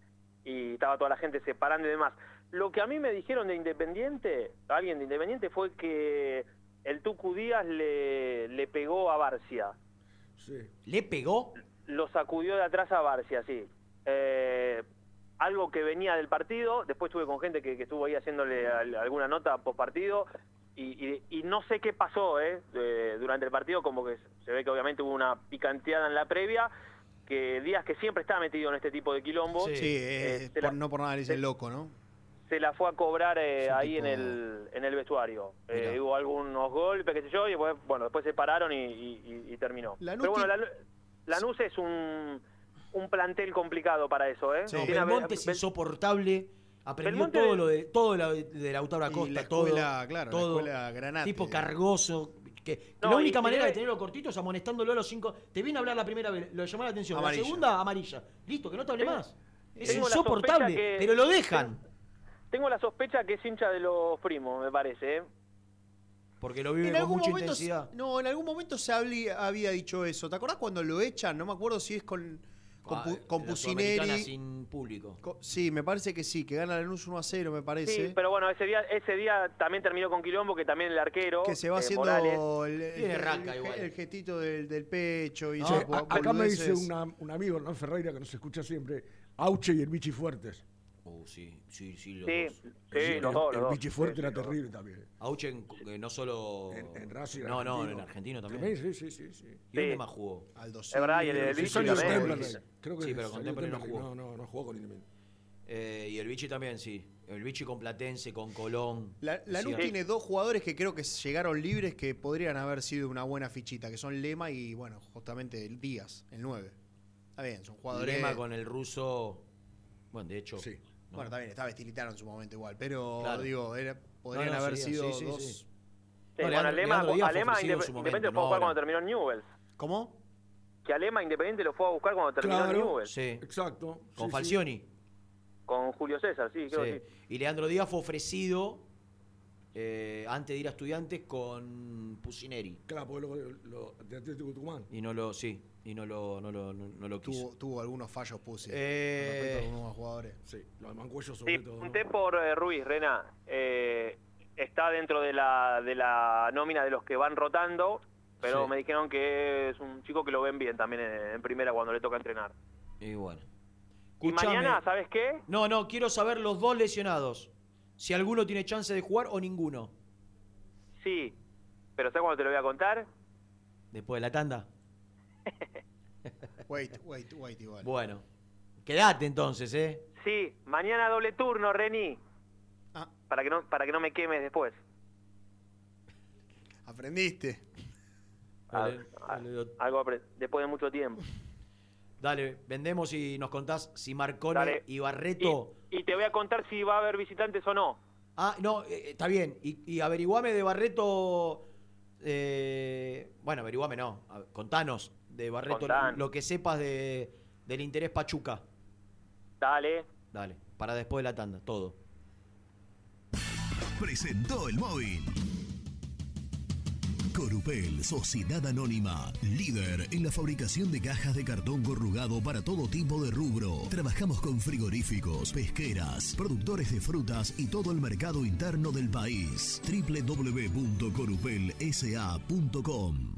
y estaba toda la gente separando y demás. Lo que a mí me dijeron de Independiente, alguien de Independiente, fue que el Tucu Díaz le, le pegó a Barcia. Sí. ¿Le pegó? Lo sacudió de atrás a Barcia, sí. Eh, algo que venía del partido, después estuve con gente que, que estuvo ahí haciéndole al- alguna nota post partido y, y- y no sé qué pasó eh, de- durante el partido, como que se ve que obviamente hubo una picanteada en la previa, que Díaz que siempre está metido en este tipo de quilombo, Sí, eh, por- la, no por nada le dicen loco, ¿no? Se la fue a cobrar eh, ahí tipo- en el en el vestuario. Eh, hubo algunos golpes, qué sé yo, y después, bueno, después se pararon y, y- y- y terminó. Lanús Pero bueno, tiene- Lanús- es un, un plantel complicado para eso, ¿eh? A- Belmonte es insoportable. Aprendió Belmonte- todo lo de todo lo de, de Lautaro Y la escuela, todo, claro, la todo. escuela Granate. tipo cargoso. Que, que No, la única y manera de tenerlo cortito es amonestándolo a los cinco. Te viene a hablar la primera vez, lo llamó la atención. Amarilla. La segunda, amarilla. Listo, que no te hable más. Es tengo la insoportable, que- pero lo dejan. Tengo la sospecha que es hincha de los primos, me parece, ¿eh? Porque lo vive En con algún mucha momento, intensidad. no, en algún momento se había, había dicho eso. ¿Te acordás cuando lo echan? No me acuerdo si es con, con, Ah, con sin público. Co- Sí, me parece que sí, que gana Lanús 1 a 0, me parece. Sí, pero bueno, ese día ese día también terminó con Quilombo, que también el arquero, que se va eh, haciendo el, el- Tiene el- raca el- igual. el gestito del, del pecho y a- bo- acá me dice una- un amigo, Hernán Ferreira, que nos escucha siempre, Auche y el Bichi Fuertes. Sí, sí, sí, los Sí, dos. sí, el, los dos, el. Bichi Fuerte Sí, era terrible también. Auchen, eh, no solo. En, en Racing No, no, en argentino también. También, sí, sí, sí. sí. ¿Y dónde más jugó? Aldo Es verdad, y el- el Sí, Bichi también. Creo que Sí, pero con Temperley no jugó. No, no, no jugó con Independiente. Eh, y el Vichy también, sí. El Vichy con Platense, con Colón. La, Lanús Sí. tiene dos jugadores que creo que llegaron libres que podrían haber sido una buena fichita, que son Lema y, bueno, justamente el Díaz, el 9. Está bien, son jugadores... Lema con el ruso. Bueno, de hecho. Sí. ¿No? Bueno, está bien, estaba estilitano en su momento igual, pero Claro. digo, era- podrían No, no, haber sería, sido sí, sí, dos... sí. Sí, No, bueno, Leandro- Lema, Leandro Díaz a fue Lema ofrecido en Indep- su Independiente momento, fue a ahora. cuando terminó Newell's. ¿Cómo? que Alema Independiente lo fue a buscar cuando terminó Newell's. Sí. Exacto. Con sí, Falcioni. Con Julio César, sí, creo Sí. que sí. Y Leandro Díaz fue ofrecido eh, antes de ir a estudiantes con Pusineri. Claro, porque lo, lo- de Atlético Tucumán. Y no lo, sí, y no lo, no lo, no, no lo quiso. Tuvo, tuvo algunos fallos Pussy. Eh, con respecto a algunos jugadores. Sí, los mancuellos Sí, sobre todo. ¿no? pregunté por eh, Ruiz, Rena. Eh, está dentro de la, de la nómina de los que van rotando, pero Sí. me dijeron que es un chico que lo ven bien también en, en primera cuando le toca entrenar. Y bueno. Y mañana, ¿sabes qué? No, no, quiero saber los dos lesionados. Si alguno tiene chance de jugar o ninguno. Sí, pero ¿sabes cuándo te lo voy a contar? Después de la tanda. Wait, wait, wait, igual. Bueno. Quedate entonces, ¿eh? Sí, mañana doble turno, Reni. Ah. Para que no para que no me quemes después. Aprendiste. Dale, Ah, Algo apre- después de mucho tiempo. Dale, vendemos y nos contás si Marcone Dale. y Barreto. Y te voy a contar si va a haber visitantes o no. Ah, no, eh, está bien. Y, y averiguame de Barreto. eh, bueno, averiguame no. A- Contanos de Barreto lo que sepas de, del interés Pachuca. Dale. Dale, para después de la tanda, todo. Presentó el móvil. Corupel, Sociedad Anónima, líder en la fabricación de cajas de cartón corrugado para todo tipo de rubro. Trabajamos con frigoríficos, pesqueras, productores de frutas y todo el mercado interno del país. www.corupelsa.com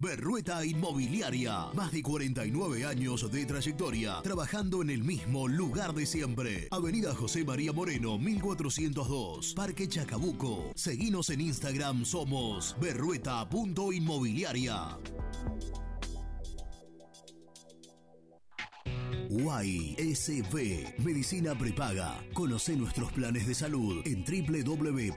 Berrueta Inmobiliaria. Más de 49 años de trayectoria, trabajando en el mismo lugar de siempre. Avenida José María Moreno, 1402, Parque Chacabuco. Seguinos en Instagram, somos berrueta.inmobiliaria. YSB, Medicina Prepaga. Conoce nuestros planes de salud en www.ysb.com.ar.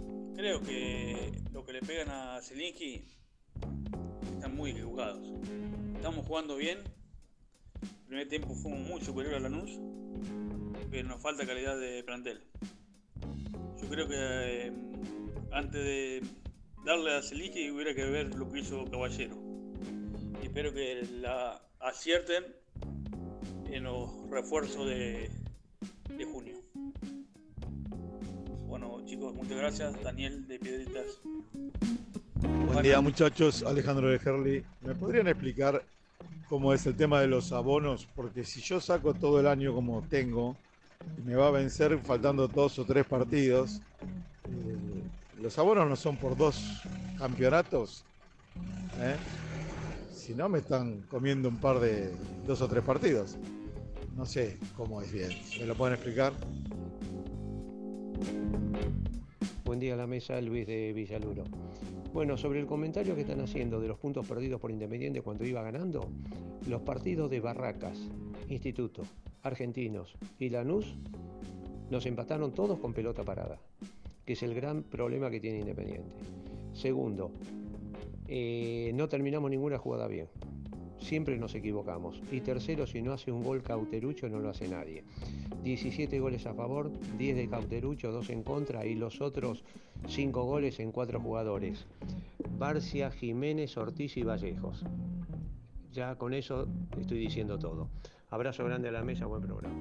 creo que lo que le pegan a Zelinski están muy equivocados. Estamos jugando bien. El primer tiempo fuimos muy superior a Lanús, pero nos falta calidad de plantel. Yo creo que eh, antes de darle a Zelinski hubiera que ver lo que hizo Caballero. Espero que la acierten en los refuerzos de junio. Bueno chicos, muchas gracias. Daniel de Piedritas. Buen día muchachos, Alejandro de Herli. ¿Me podrían explicar cómo es el tema de los abonos? Porque si yo saco todo el año como tengo, y me va a vencer faltando dos o tres partidos, eh, los abonos no son por dos campeonatos. ¿eh? Si no, me están comiendo un par de dos o tres partidos. No sé cómo es bien. ¿Me lo pueden explicar? Buen día a la mesa, Luis de Villaluro. Bueno, sobre el comentario que están haciendo de los puntos perdidos por Independiente cuando iba ganando, los partidos de Barracas, Instituto, Argentinos y Lanús nos empataron todos con pelota parada, que es el gran problema que tiene Independiente. Segundo, eh, no terminamos ninguna jugada bien. Siempre nos equivocamos. Y tercero, si no hace un gol Cauterucho, no lo hace nadie. 17 goles a favor, 10 de Cauterucho, 2 en contra y los otros 5 goles en 4 jugadores. Barcia, Jiménez, Ortiz y Vallejos. Ya con eso estoy diciendo todo. Abrazo grande a la mesa, buen programa.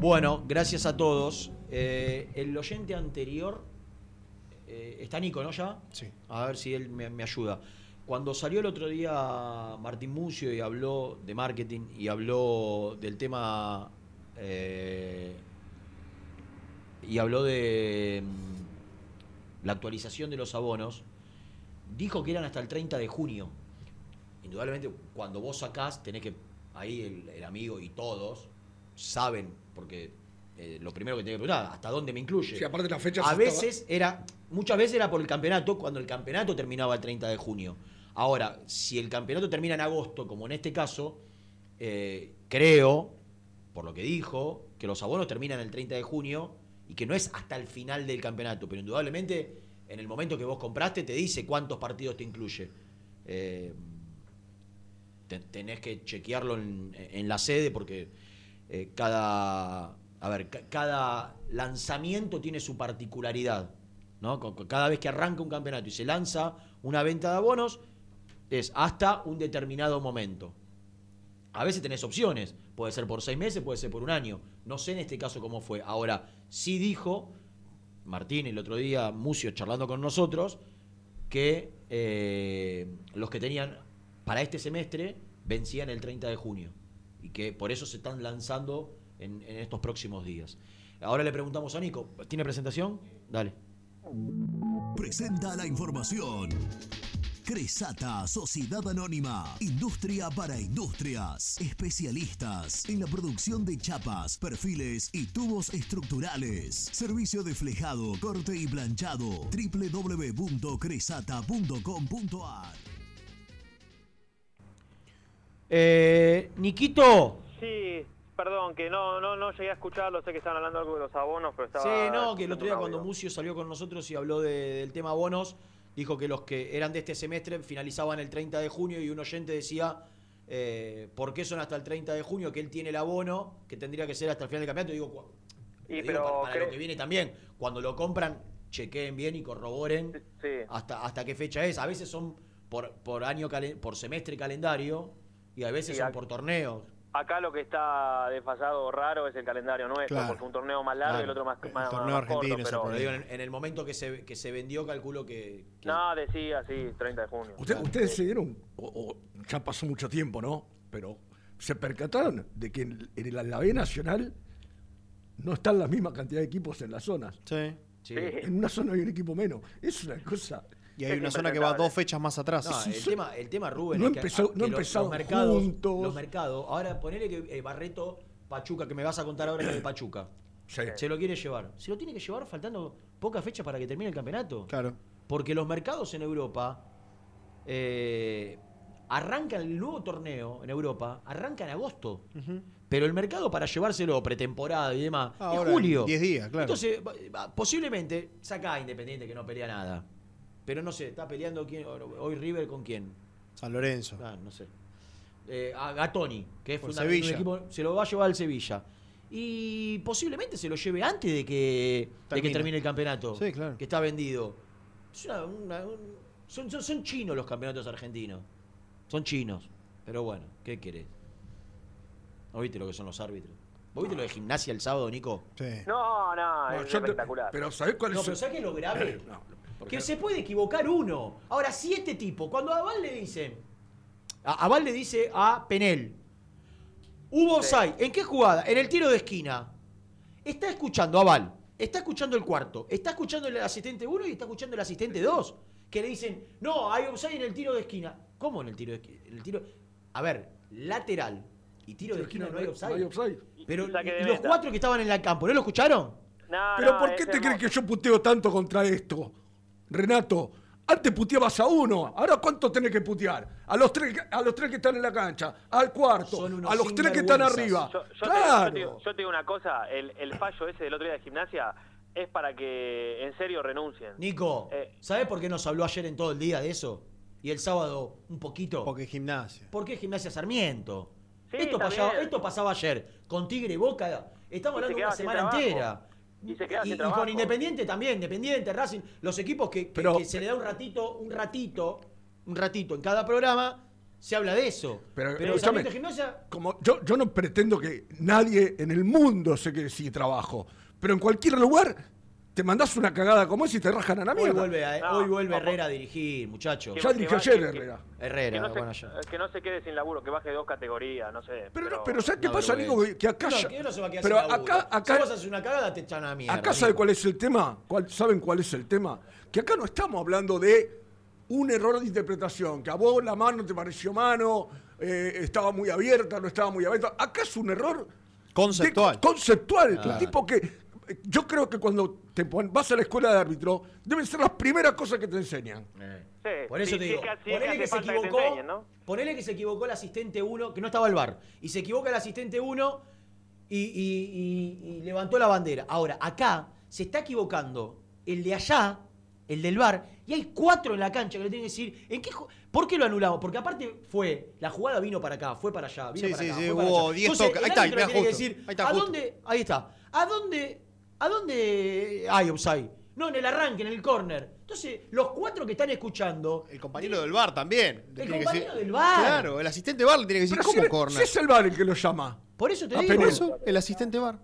Bueno, gracias a todos. Eh, el oyente anterior, eh, está Nico, ¿no ya? Sí. A ver si él me, me ayuda. Cuando salió el otro día Martín Mucio y habló de marketing y habló del tema eh, y habló de mm, la actualización de los abonos, dijo que eran hasta el 30 de junio. Indudablemente, cuando vos sacás, tenés que, ahí el, el amigo y todos saben, porque eh, lo primero que tenés que preguntar, ¿hasta dónde me incluye? Sí, aparte la fecha A veces era, muchas veces era por el campeonato, cuando el campeonato terminaba el 30 de junio. Ahora, si el campeonato termina en agosto, como en este caso, eh, creo, por lo que dijo, que los abonos terminan el 30 de junio y que no es hasta el final del campeonato, pero indudablemente en el momento que vos compraste te dice cuántos partidos te incluye. Eh, te- tenés que chequearlo en, en la sede porque eh, cada, a ver, ca- cada lanzamiento tiene su particularidad. ¿no? Cada vez que arranca un campeonato y se lanza una venta de abonos, es hasta un determinado momento. A veces tenés opciones, puede ser por seis meses, puede ser por un año. No sé en este caso cómo fue. Ahora, sí dijo Martín el otro día, Mucio, charlando con nosotros, que eh, los que tenían para este semestre vencían el 30 de junio. y que por eso se están lanzando en, en estos próximos días. Ahora le preguntamos a Nico, ¿tiene presentación? Dale. Presenta la información. Cresata, Sociedad Anónima, Industria para Industrias, especialistas en la producción de chapas, perfiles y tubos estructurales. Servicio de flejado, corte y planchado. www.cresata.com.ar Eh, Niquito. Sí, perdón, que no, no, no llegué a escucharlo, sé que estaban hablando algo de los abonos, pero estaba... Sí, no, que el otro día cuando. Mucio salió con nosotros y habló de- del tema bonos, dijo que los que eran de este semestre finalizaban el 30 de junio y un oyente decía, eh, ¿por qué son hasta el 30 de junio? Que él tiene el abono, que tendría que ser hasta el final del campeonato. Y digo, cu- Y le digo, pero para, para lo que viene también, cuando lo compran, chequeen bien y corroboren Sí. hasta, hasta qué fecha es. A veces son por, por año, por semestre calendario y a veces Sí, son por torneos. Acá lo que está desfasado raro es el calendario nuestro, Claro. porque un torneo más largo y el otro más, más, torneo más corto, el pero... Pero digo, en, en el momento que se, que se vendió, calculo que, No, decía, sí, 30 de junio. Usted- ustedes se dieron, o, o ya pasó mucho tiempo, ¿no? Pero se percataron de que en, en la, B Nacional no están la misma cantidad de equipos en las zonas. Sí. Sí. En una zona hay un equipo menos. Es una cosa. Y hay una zona que va dos fechas más atrás. No, el tema, el tema Rubén No es que, empezó- que no los- los mercados, juntos. los mercados. Ahora ponele que eh, Barreto Pachuca, que me vas a contar ahora de Pachuca. Se lo quiere llevar. Se lo tiene que llevar faltando pocas fechas para que termine el campeonato. Claro. Porque los mercados en Europa eh, arrancan el nuevo torneo en Europa, arranca en agosto. Pero el mercado para llevárselo pretemporada y demás Ahora, es julio. 10 días, claro. Entonces, posiblemente saca a Independiente que no pelea nada. Pero no sé, está peleando quién, hoy River con quién. San Lorenzo. Ah, no sé. Eh, a Gatoni, que es Por fundamental, un equipo, se lo va a llevar al Sevilla. Y posiblemente se lo lleve antes de que, de que Termine. el campeonato. Sí, claro. Que está vendido. Es una- una- un- son, son, son chinos los campeonatos argentinos. Son chinos. Pero bueno, ¿qué querés? ¿No viste lo que son los árbitros? ¿Vos viste lo de gimnasia el sábado, Nico? Sí. No, no, No, es te- espectacular. pero ¿sabés cuál No, es pero el- ¿sabés qué es lo grave? No, ¿por que se puede equivocar uno. Ahora, si este tipo, cuando a Val le dice, a, a Val le dice a Penel, hubo offside, ¿en qué jugada? En el tiro de esquina. Está escuchando a Val, está escuchando el cuarto, está escuchando el asistente 1 y está escuchando el asistente 2, que le dicen, no, hay offside en el tiro de esquina. ¿Cómo en el tiro de esquina? En el tiro... A ver, lateral y tiro de esquina no hay offside. No hay offside. Pero Y saque de ¿y los cuatro que estaban en el campo, ¿no lo escucharon? No, Pero no, ¿por qué te hermoso. crees que yo puteo tanto contra esto? Renato, antes puteabas a uno, ahora ¿cuánto tenés que putear? A los tres, a los tres que están en la cancha, al cuarto, a los tres que están arriba. Yo, yo te, yo, claro. te, digo- yo te digo una cosa, el, el fallo ese del otro día de gimnasia es para que en serio renuncien. Nico, Eh. ¿sabés por qué nos habló ayer en todo el día de eso? Y el sábado un poquito. Porque gimnasia. ¿Por qué Gimnasia Sarmiento? Sí, esto, pasaba, esto pasaba ayer con Tigre y Boca. Estamos Y hablando de una semana entera. Y se queda Y, sin y trabajo. con Independiente también, Independiente, Racing, los equipos que, que- Pero- que se le da un ratito, un ratito, un ratito en cada programa, se habla de eso. Pero, Pero escúchame, Gimnasia, como yo, yo no pretendo que nadie en el mundo se quede sin trabajo, pero en cualquier lugar te mandás una cagada como esa y te rajan a la hoy mierda. vuelve, a- No, hoy vuelve no, Herrera a dirigir, muchachos. Ya dirigió ayer que- que- Herrera. Herrera, que, no se, bueno, ya. que no se quede sin laburo, que baje dos categorías, no sé. Pero, no, pero ¿sabes qué pasa. Nico? Que acá No, ya- que no se va a quedar pero sin laburo. acá, acá, si vos haces una cagada, te echan a la mierda. acá ¿sabe Nico. cuál es el tema? ¿Cuál- ¿Saben cuál es el tema? Que acá no estamos hablando de un error de interpretación, que a vos la mano te pareció mano, eh, estaba muy abierta, no estaba muy abierta. Acá es un error Conceptual. de- conceptual. Claro. Tipo que eh, yo creo que cuando te pon- vas a la escuela de árbitro, deben ser las primeras cosas que te enseñan. Sí, Por eso sí, te sí, digo, que- sí, que ponele que se que equivocó, enseñen, ¿no? ponele que se equivocó el asistente 1, que no estaba el bar, y se equivoca el asistente 1 y, y- y- y levantó la bandera. Ahora, acá se está equivocando el de allá, el del bar, y hay cuatro en la cancha que le tienen que decir, ¿en qué ¿por qué lo anulamos? Porque aparte fue, la jugada vino para acá, fue para allá, vino Sí, para sí, acá, sí, fue para hubo allá. 10 Entonces, toques. el Ahí está, árbitro mirá, tiene que justo. decir, Ahí está, ¿a dónde? Ahí está. ¿A dónde? ¿A dónde hay offside? No, en el arranque, en el córner. Entonces, los cuatro que están escuchando. El compañero del bar también. El compañero decir- del VAR. Claro, el asistente bar le tiene que decir, Pero si, ¿cómo si corner? es el bar el que lo llama. Por eso te Ah, digo. Por eso, el asistente bar.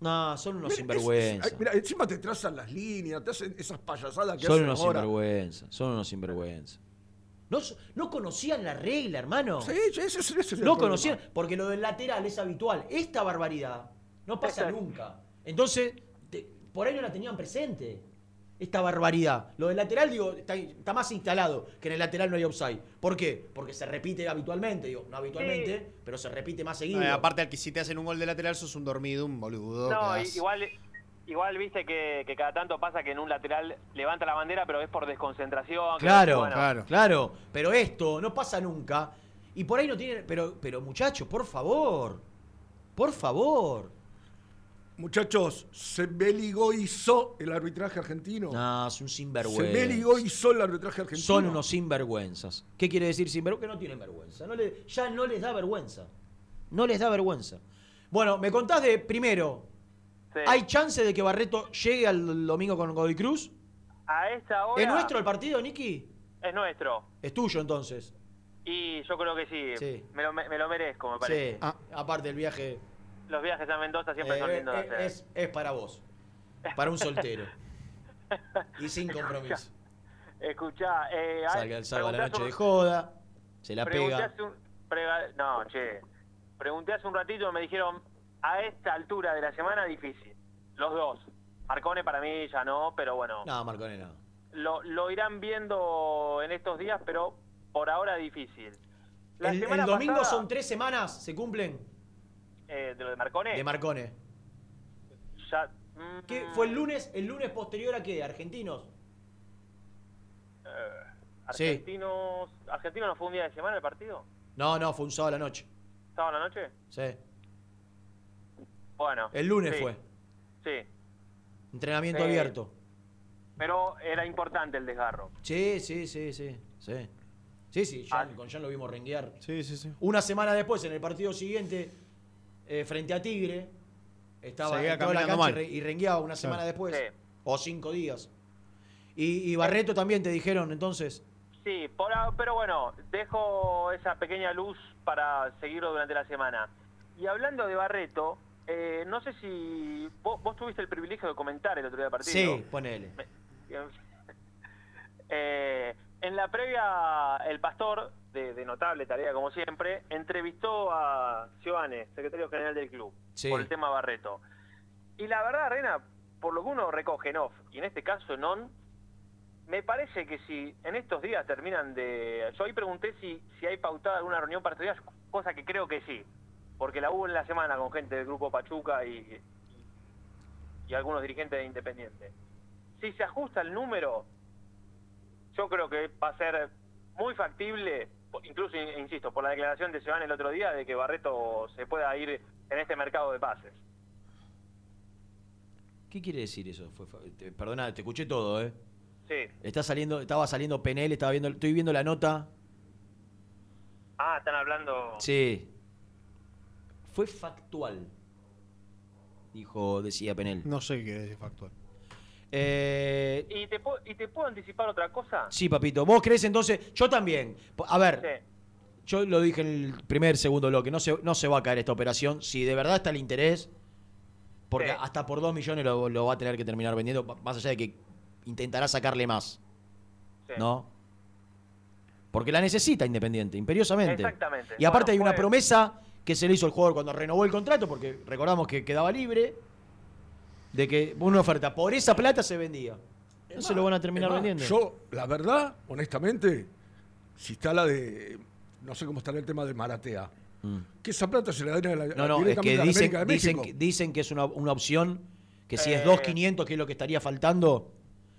No, son unos Mira, sinvergüenza. es- ay, mira, encima te trazan las líneas, te hacen esas payasadas que Son hacen unos ahora. sinvergüenza. Son unos sinvergüenza. No, no conocían la regla, hermano. Sí, sí, ese, ese es el No problema. conocían, porque lo del lateral es habitual. Esta barbaridad no pasa nunca. Entonces, te- por ahí no la tenían presente. Esta barbaridad. Lo del lateral, digo, está, está más instalado que en el lateral no hay offside. ¿Por qué? Porque se repite habitualmente, digo, no habitualmente, pero se repite más seguido. No, aparte, al que si te hacen un gol de lateral, sos un dormido, un boludo. No, igual, igual viste que, que cada tanto pasa que en un lateral levanta la bandera, pero es por desconcentración. Claro, bueno, claro, Pero esto no pasa nunca. Y por ahí no tienen. Pero, pero muchachos, por favor. Por favor. Muchachos, se beligoizó el arbitraje argentino. No, es un se sinvergüenza. beligoizó el arbitraje argentino. Son unos sinvergüenzas. ¿Qué quiere decir sinvergüenza? Que no tienen vergüenza. No le- ya no les da vergüenza. No les da vergüenza. Bueno, me contás de primero. ¿Hay chance de que Barreto llegue al domingo con Godoy Cruz? A esta hora. ¿Es nuestro el partido, Niki? Es nuestro. Es tuyo entonces. Y yo creo que sí. Sí. Me, lo, me lo merezco, me parece. Sí. Ah, aparte el viaje Los viajes a Mendoza siempre son eh, lindos de eh, hacer. es, es para vos. Para un soltero. y sin compromiso. Escuchá, eh, Salga el sábado a la noche de joda. Se la pega. hace un- prega- no, che. Pregunté hace un ratito me dijeron, a esta altura de la semana, difícil. Los dos. Marcone para mí ya no, pero bueno. No, Marcone no. Lo, lo irán viendo en estos días, pero por ahora difícil. La El, domingo pasada, son tres semanas, ¿se cumplen? Eh, de lo de Marcone. De Marcone. ya, mm, ¿Qué? ¿Fue el lunes? ¿El lunes posterior a qué? ¿Argentinos? eh, Sí. Argentinos. ¿Argentinos no fue un día de semana el partido? No, no, fue un sábado a la noche. ¿Sábado a la noche? Sí. Bueno. El lunes sí, fue. Sí. Entrenamiento Sí. abierto. Pero era importante el desgarro. Sí, sí, sí, sí. Sí, sí, sí Ah. Con Jan lo vimos renguear. Sí, sí, sí. Una semana después, en el partido siguiente, eh, frente a Tigre, estaba Seguía en toda la cancha mal. y rengueaba una semana Claro. después. Sí. O cinco días. Y, y Barreto también te dijeron entonces. Sí, por pero bueno, dejo esa pequeña luz para seguirlo durante la semana. Y hablando de Barreto, eh, no sé si vos, vos tuviste el privilegio de comentar el otro día del partido. Sí, ponele. Eh, en la previa, el pastor, de, de notable tarea como siempre, entrevistó a Giovanni, secretario general del club, Sí. por el tema Barreto. Y la verdad, Rena, por lo que uno recoge en off, y en este caso en on, me parece que si en estos días terminan de... Yo ahí pregunté si, si hay pautada alguna reunión para estos días, cosa que creo que sí, porque la hubo en la semana con gente del grupo Pachuca y, y, y algunos dirigentes de Independiente. Si se ajusta el número, yo creo que va a ser muy factible, incluso, in- insisto, por la declaración de Giovanni el otro día, de que Barreto se pueda ir en este mercado de pases. ¿Qué quiere decir eso? Fue, te- perdona, te escuché todo, ¿eh? Sí. Está saliendo, estaba saliendo Penel, estaba viendo, estoy viendo la nota. Ah, están hablando... Sí. Fue factual. Dijo, decía Penel. No sé qué quiere decir factual. Eh, ¿Y te, puedo- ¿Y te puedo anticipar otra cosa? sí, papito. ¿Vos crees entonces? Yo también. A ver, Sí. yo lo dije en el primer, segundo bloque. No se, no se va a caer esta operación. Si de verdad está el interés, porque Sí. hasta por dos millones lo, lo va a tener que terminar vendiendo, más allá de que intentará sacarle más. Sí. ¿No? Porque la necesita Independiente, imperiosamente. Exactamente. Y aparte Bueno, hay una fue- promesa que se le hizo al jugador cuando renovó el contrato, porque recordamos que quedaba libre, de que una oferta por esa plata se vendía. No se lo van a terminar más, vendiendo. Yo, la verdad, honestamente, si está la de. No sé cómo estará el tema de Maratea. Que esa plata se le den a la, Mm. No, no, es que la dicen, América de dicen, que- dicen que es una, una opción, que si es Eh. 2.500, que es lo que estaría faltando,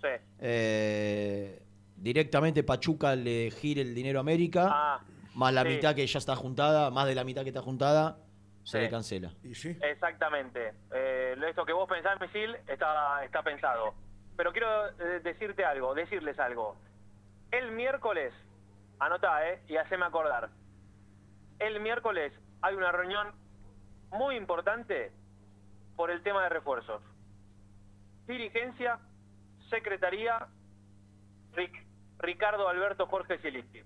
Sí. eh, directamente Pachuca le gire el dinero a América, Ah, más la sí. mitad que ya está juntada, más de la mitad que está juntada, se Sí. le cancela. ¿Y sí? Exactamente. Eh, esto que vos pensás, Misil, está, está pensado. Pero quiero eh, decirte algo, decirles algo. El miércoles, anotá, ¿eh? Y haceme acordar. El miércoles hay una reunión muy importante por el tema de refuerzos. Dirigencia, Secretaría, Ric- Ricardo Alberto Jorge Zielinski.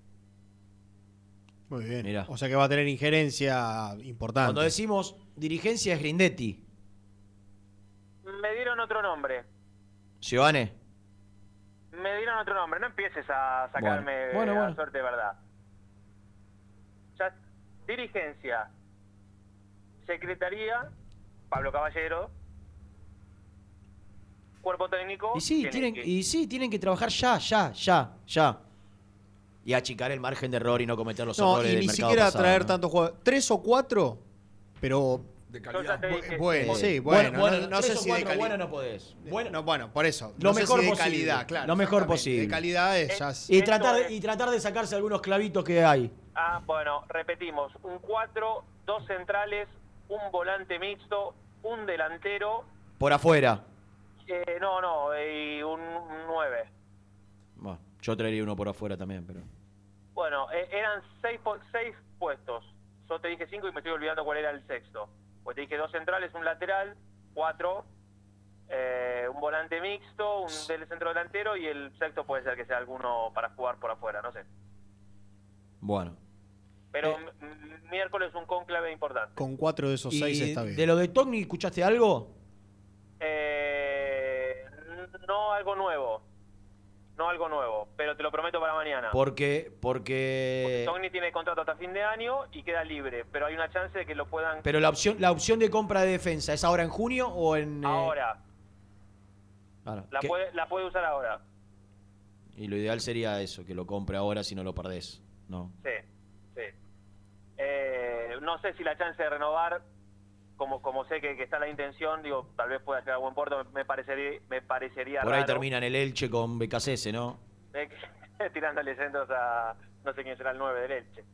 Muy bien. Mirá. O sea que va a tener injerencia importante. Cuando decimos dirigencia es Grindetti, Me dieron otro nombre. Giovanni, me dieron otro nombre, no empieces a sacarme Bueno, bueno, a bueno. suerte de verdad. Ya, dirigencia, secretaría, Pablo Caballero, cuerpo técnico. Y sí, tiene tienen, que- y sí, tienen que trabajar ya, ya, ya, ya. Y achicar el margen de error y no cometer los No, errores y del ni mercado siquiera pasado, traer ¿no? tantos jugadores. Tres o cuatro, pero. De dije, Bueno, Sí. Bueno, bueno. bueno, no, no tres sé o si de cuatro calidad. buenas no podés. Bueno, no, bueno, por eso. Lo no sé mejor si de posible. calidad, claro. Lo mejor posible. De calidad es ya. Y tratar, de- es- y tratar de sacarse algunos clavitos que hay. Ah, bueno, repetimos, un 4, dos centrales, un volante mixto, un delantero, Por afuera. eh, no, no, y un 9. Bueno, yo traería uno por afuera también, pero. Bueno, eh, eran seis, seis puestos. Yo te dije cinco y me estoy olvidando cuál era el sexto. Pues te dije dos centrales, un lateral, cuatro, eh, un volante mixto, un del centro delantero y el sexto puede ser que sea alguno para jugar por afuera, no sé. Bueno. Pero m- miércoles un conclave importante. Con cuatro de esos Y seis está bien. de lo de Togni, ¿escuchaste algo? Eh, no algo nuevo. No algo nuevo, pero te lo prometo para mañana. Porque, porque. Togni tiene contrato hasta fin de año y queda libre, pero hay una chance de que lo puedan Pero la opción, la opción de compra de defensa, ¿es ahora en junio o en. eh, ahora. ahora? La ¿Qué? puede, la puede usar ahora. Y lo ideal sería eso, que lo compre ahora si no lo perdés. ¿no? Sí, sí. Eh, no sé si la chance de renovar, como como sé que, que está la intención, digo, tal vez pueda llegar a buen puerto, me parecería, me parecería Por ahí raro. termina en el Elche con BKCS, ¿no? Tirándole centros a no sé quién será el 9 del Elche.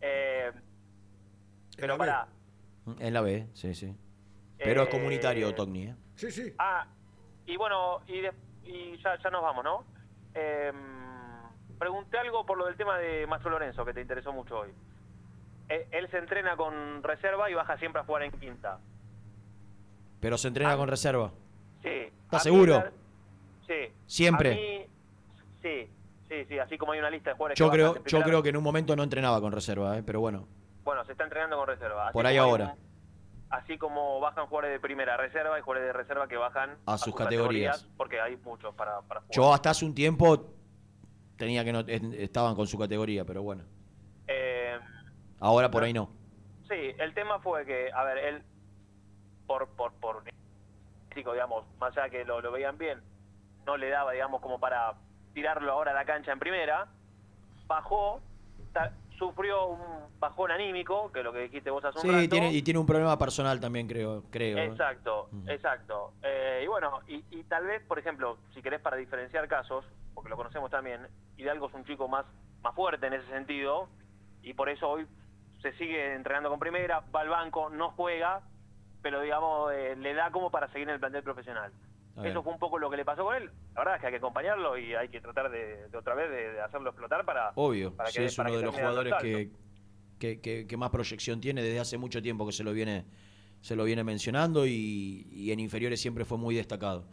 Eh, pero para En la B, sí, sí. Pero es Eh, comunitario Togni, ¿eh? Sí, sí. Ah, y bueno, y, de- y ya, ya nos vamos, ¿no? Eh, pregunté algo por lo del tema de Macho Lorenzo, que te interesó mucho hoy. Eh, él se entrena con reserva y baja siempre a jugar en quinta. Pero se entrena con reserva. Sí. ¿Estás mí seguro? Sí. Siempre. Mí, sí, sí, sí, así como hay una lista de jugadores Yo que creo, yo creo que en un momento no entrenaba con reserva, ¿eh? pero bueno, Bueno, se está entrenando con reserva. Por ahí ahora. así como bajan jugadores de primera reserva y jugadores de reserva que bajan A sus categorías. porque hay muchos para, para jugar. Yo hasta hace un tiempo tenía que no estaban con su categoría, pero bueno, ahora por ahí no. Sí, el tema fue que, a ver, él, por, por, por, chico, digamos, más allá que lo, lo veían bien, no le daba, digamos, como para tirarlo ahora a la cancha en primera, bajó, sufrió un bajón anímico, que es lo que dijiste vos hace un Sí, rato. tiene, y tiene un problema personal también, creo. creo ¿eh? Exacto, exacto. Eh, y bueno, y, y tal vez, por ejemplo, si querés para diferenciar casos, porque lo conocemos también, Hidalgo es un chico más, más fuerte en ese sentido, y por eso hoy se sigue entrenando con primera, va al banco, no juega, pero digamos, eh, le da como para seguir en el plantel profesional. Eso fue un poco lo que le pasó con él. La verdad es que hay que acompañarlo y hay que tratar de, de otra vez de, de hacerlo explotar para... Obvio, para sí, que- es para uno que de los jugadores que, que, que- que más proyección tiene desde hace mucho tiempo que se lo viene, se lo viene mencionando y, y en inferiores siempre fue muy destacado.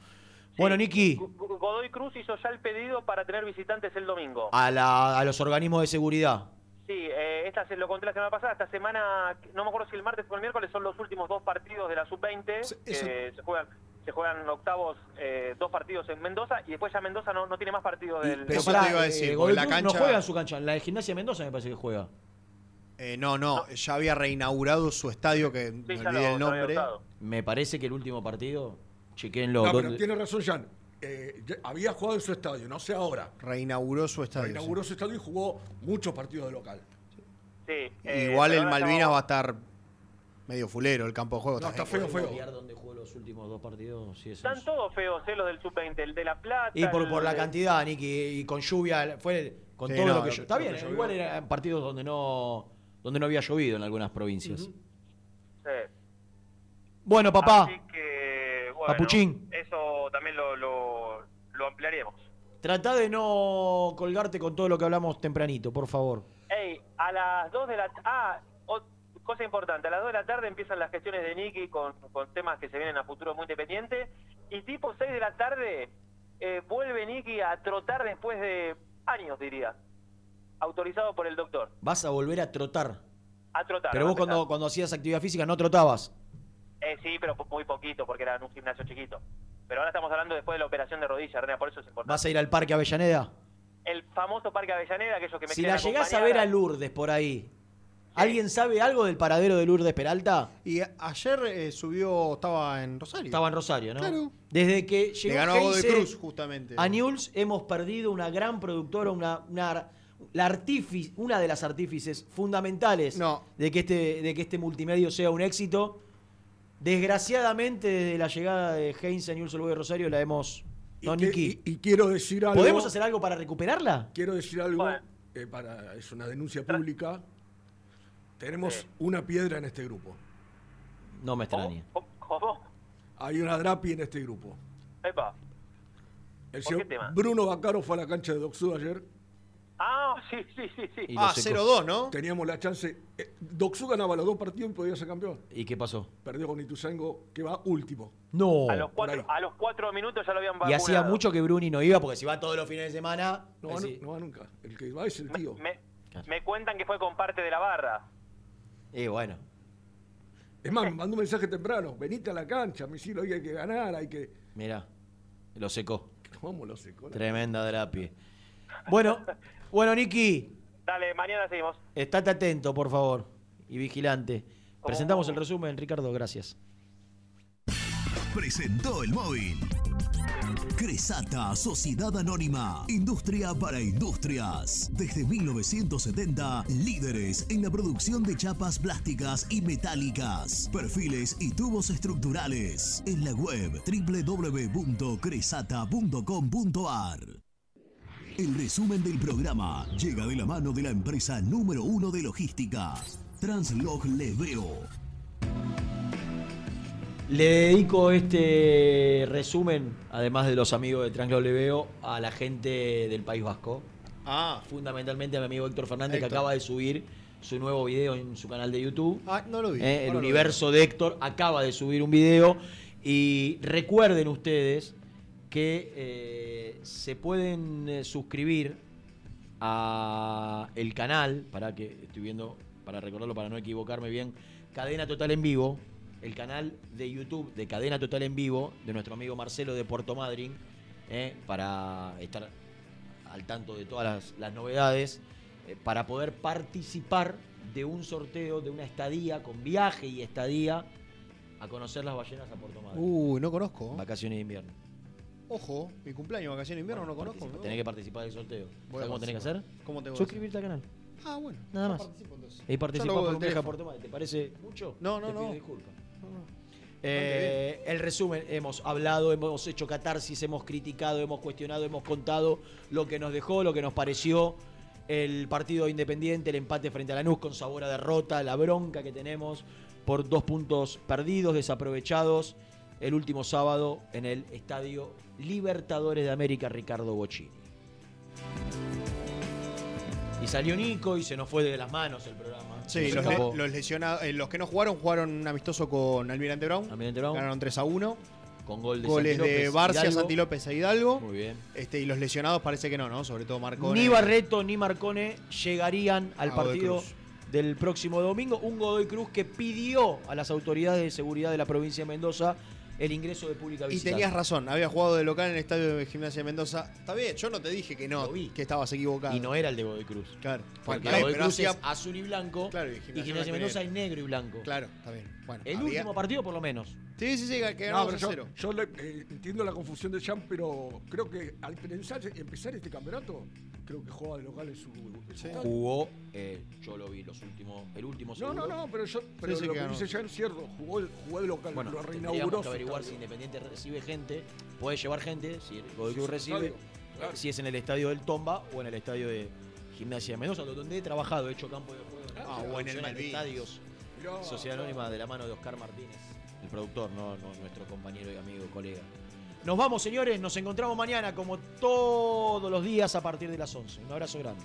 Bueno, Niki, Go- Godoy Cruz hizo ya el pedido para tener visitantes el domingo. a, la- a los organismos de seguridad. Sí, eh, esta se lo conté la semana pasada. Esta semana, no me acuerdo si el martes o el miércoles, son los últimos dos partidos de la sub-20. que eso- se juegan se juegan octavos, eh, dos partidos en Mendoza y después ya Mendoza no, no tiene más partidos del. Pero Eso te iba a eh, decir, Godoy porque la Cruz no cancha- juega en su cancha. En la de Gimnasia de Mendoza me parece que juega. Eh, no, no, ya había reinaugurado su estadio, que me olvidé lo- el nombre. Me parece que el último partido, chequenlo. No, pero ¿dónde- tiene razón, Jan. Eh, había jugado en su estadio, no sé ahora. Reinauguró su estadio. sí. Inauguró su estadio y jugó muchos partidos de local. Sí, eh, Igual el Malvinas va a estar medio fulero, el campo de juego. No, está está feo, ¿Podemos feo. mirar dónde jugó los últimos dos partidos? Sí, es Están todos feos, eh, los del sub-20. El de La Plata. Y por, el por la de- cantidad, Niki, y con lluvia, fue con Sí, todo no, lo que yo. Está bien, llovió. igual eran partidos donde no, donde no había llovido en algunas provincias. Sí. Bueno, papá, Así que, bueno, Papuchín. Eso también lo, lo, lo ampliaremos. trata de no colgarte con todo lo que hablamos tempranito, por favor. Ey, a las 2 de la Ah, cosa importante, a las 2 de la tarde empiezan las gestiones de Nicky con, con temas que se vienen a futuro muy independiente. Y tipo 6 de la tarde eh, vuelve Nicky a trotar después de años, diría. Autorizado por el doctor. Vas a volver a trotar. A trotar. Pero vos cuando, cuando hacías actividad física no trotabas. Eh, sí, pero muy poquito porque era en un gimnasio chiquito. Pero ahora estamos hablando después de la operación de rodilla, René, por eso es importante. ¿Vas a ir al Parque Avellaneda? El famoso Parque Avellaneda, aquellos que me Si la llegás a ver a Lourdes por ahí, ¿alguien sabe algo del paradero de Lourdes Peralta? Y ayer eh, subió, estaba en Rosario. Estaba en Rosario, ¿no? Claro. Desde que llegó Le ganó a Godoy Heinze Cruz, justamente. A Newell's hemos perdido una gran productora, una, una, la artífice- una de las artífices fundamentales de, que este, de que este multimedio sea un éxito. Desgraciadamente, desde la llegada de Heinze a Newell's de Rosario, la hemos. No, que- y- y quiero decir algo. ¿Podemos hacer algo para recuperarla? Quiero decir algo, eh, para, es una denuncia pública. Tenemos una piedra en este grupo. No me extraña. ¿Cómo? Hay una drapi en este grupo. Epa. El ¿Por señor qué tema? Bruno Bacaro fue a la cancha de Doxud ayer. Ah, sí, sí, sí, sí. Y Ah, secó. 0-2, ¿no? Teníamos la chance. eh, Doxud ganaba los dos partidos y podía ser campeón. ¿Y qué pasó? Perdió con Ituzaingo, que va último. No. A los, cuatro, a los cuatro minutos ya lo habían Y vacunado. hacía mucho que Bruni no iba, porque si va todos los fines de semana. No va, sí. no va nunca. El que va es el tío. Me, me cuentan que fue con parte de la barra. Y bueno. Es más, me mandó un mensaje temprano. Venite a la cancha, Misilo, hoy hay que ganar, hay que. Mira, lo secó. ¿Cómo lo secó? Tremenda drapi. Bueno, bueno, Niki, Dale, mañana seguimos. estate atento, por favor. Y vigilante. Presentamos el resumen, Ricardo, gracias. Presentó el móvil. Cresata, Sociedad Anónima, Industria para Industrias. Desde 1970, líderes en la producción de chapas plásticas y metálicas, perfiles y tubos estructurales. En la web www.cresata.com.ar. El resumen del programa llega de la mano de la empresa número uno de logística, Translog Leveo. Le dedico este resumen, además de los amigos de Translog Leveo, a la gente del País Vasco. Ah. Fundamentalmente a mi amigo Héctor Fernández, que acaba de subir su nuevo video en su canal de YouTube. Ah, no lo vi. Eh, el lo universo de Héctor acaba de subir un video y recuerden ustedes que eh, se pueden eh, suscribir a el canal para que estoy viendo para recordarlo para no equivocarme bien Cadena Total en Vivo el canal de YouTube de Cadena Total en Vivo de nuestro amigo Marcelo de Puerto Madryn eh, para estar al tanto de todas las, las novedades eh, para poder participar de un sorteo de una estadía con viaje y estadía a conocer las ballenas a Puerto Madryn. Uy, no conozco. Vacaciones de invierno. Ojo, mi cumpleaños, vacaciones de invierno, no conozco. Participa- ¿no? Tenés que participar del sorteo. Voy a ¿Sabes cómo tenés que hacer? participar. ¿Cómo tengo que Suscribirte al canal. Ah, bueno. Nada más. participo entonces. Y hago por un Madryn. ¿Te parece mucho? No, no, Te pido no. disculpas. Eh, el resumen, hemos hablado, hemos hecho catarsis, hemos criticado, hemos cuestionado, hemos contado lo que nos dejó, lo que nos pareció el partido independiente, el empate frente a Lanús con sabor a derrota, la bronca que tenemos por dos puntos perdidos, desaprovechados, el último sábado en el Estadio Libertadores de América Ricardo Bochini. Y salió Nico y se nos fue de las manos el programa. Sí, los, escapó. le- los lesionados, eh, los que no jugaron, jugaron un amistoso con Almirante Brown. Brown. Ganaron 3 a 1. Con gol de Goles Santi de Barcia, Hidalgo. Santi López e Hidalgo. Muy bien. Este, y los lesionados parece que no, ¿no? Sobre todo Marcone. Ni Barreto ni Marcone llegarían al Godoy partido Cruz. del próximo domingo. Un Godoy Cruz que pidió a las autoridades de seguridad de la provincia de Mendoza el ingreso de pública Y visitante. tenías razón, había jugado de local en el estadio de Gimnasia de Mendoza. Está bien, yo no te dije que no, que estabas equivocado. Y no era el de Godoy Cruz. Claro. Porque Godoy Cruz es azul y blanco. Claro, y y Gimnasia Gimnasia Blanco y Mendoza es negro y blanco. Claro, está bien. Bueno, el había- último partido por lo menos. Sí, sí, sí, que No, pero yo, cero. yo le- eh, entiendo la confusión de Jean, pero creo que al pensar, empezar este campeonato, creo que juega de local en su. en su. Jugó, eh, yo lo vi los últimos, el último No, segundo. no, no, pero, yo, pero sí, lo que dice Jean es cierto. Jugó, jugó de local, Bueno, lo reinauguró. que averiguar si. Independiente recibe gente, puede llevar gente, si Godoy Cruz Su recibe, claro. si es en el estadio del Tomba o en el estadio de Gimnasia de Mendoza, donde he trabajado, he hecho campo de juego. Ah, o en el Malvinas. estadios. Sociedad Anónima de la mano de Oscar Martínez, el productor, no, no nuestro compañero y amigo, colega. Nos vamos, señores, nos encontramos mañana como todos los días a partir de las 11. Un abrazo grande.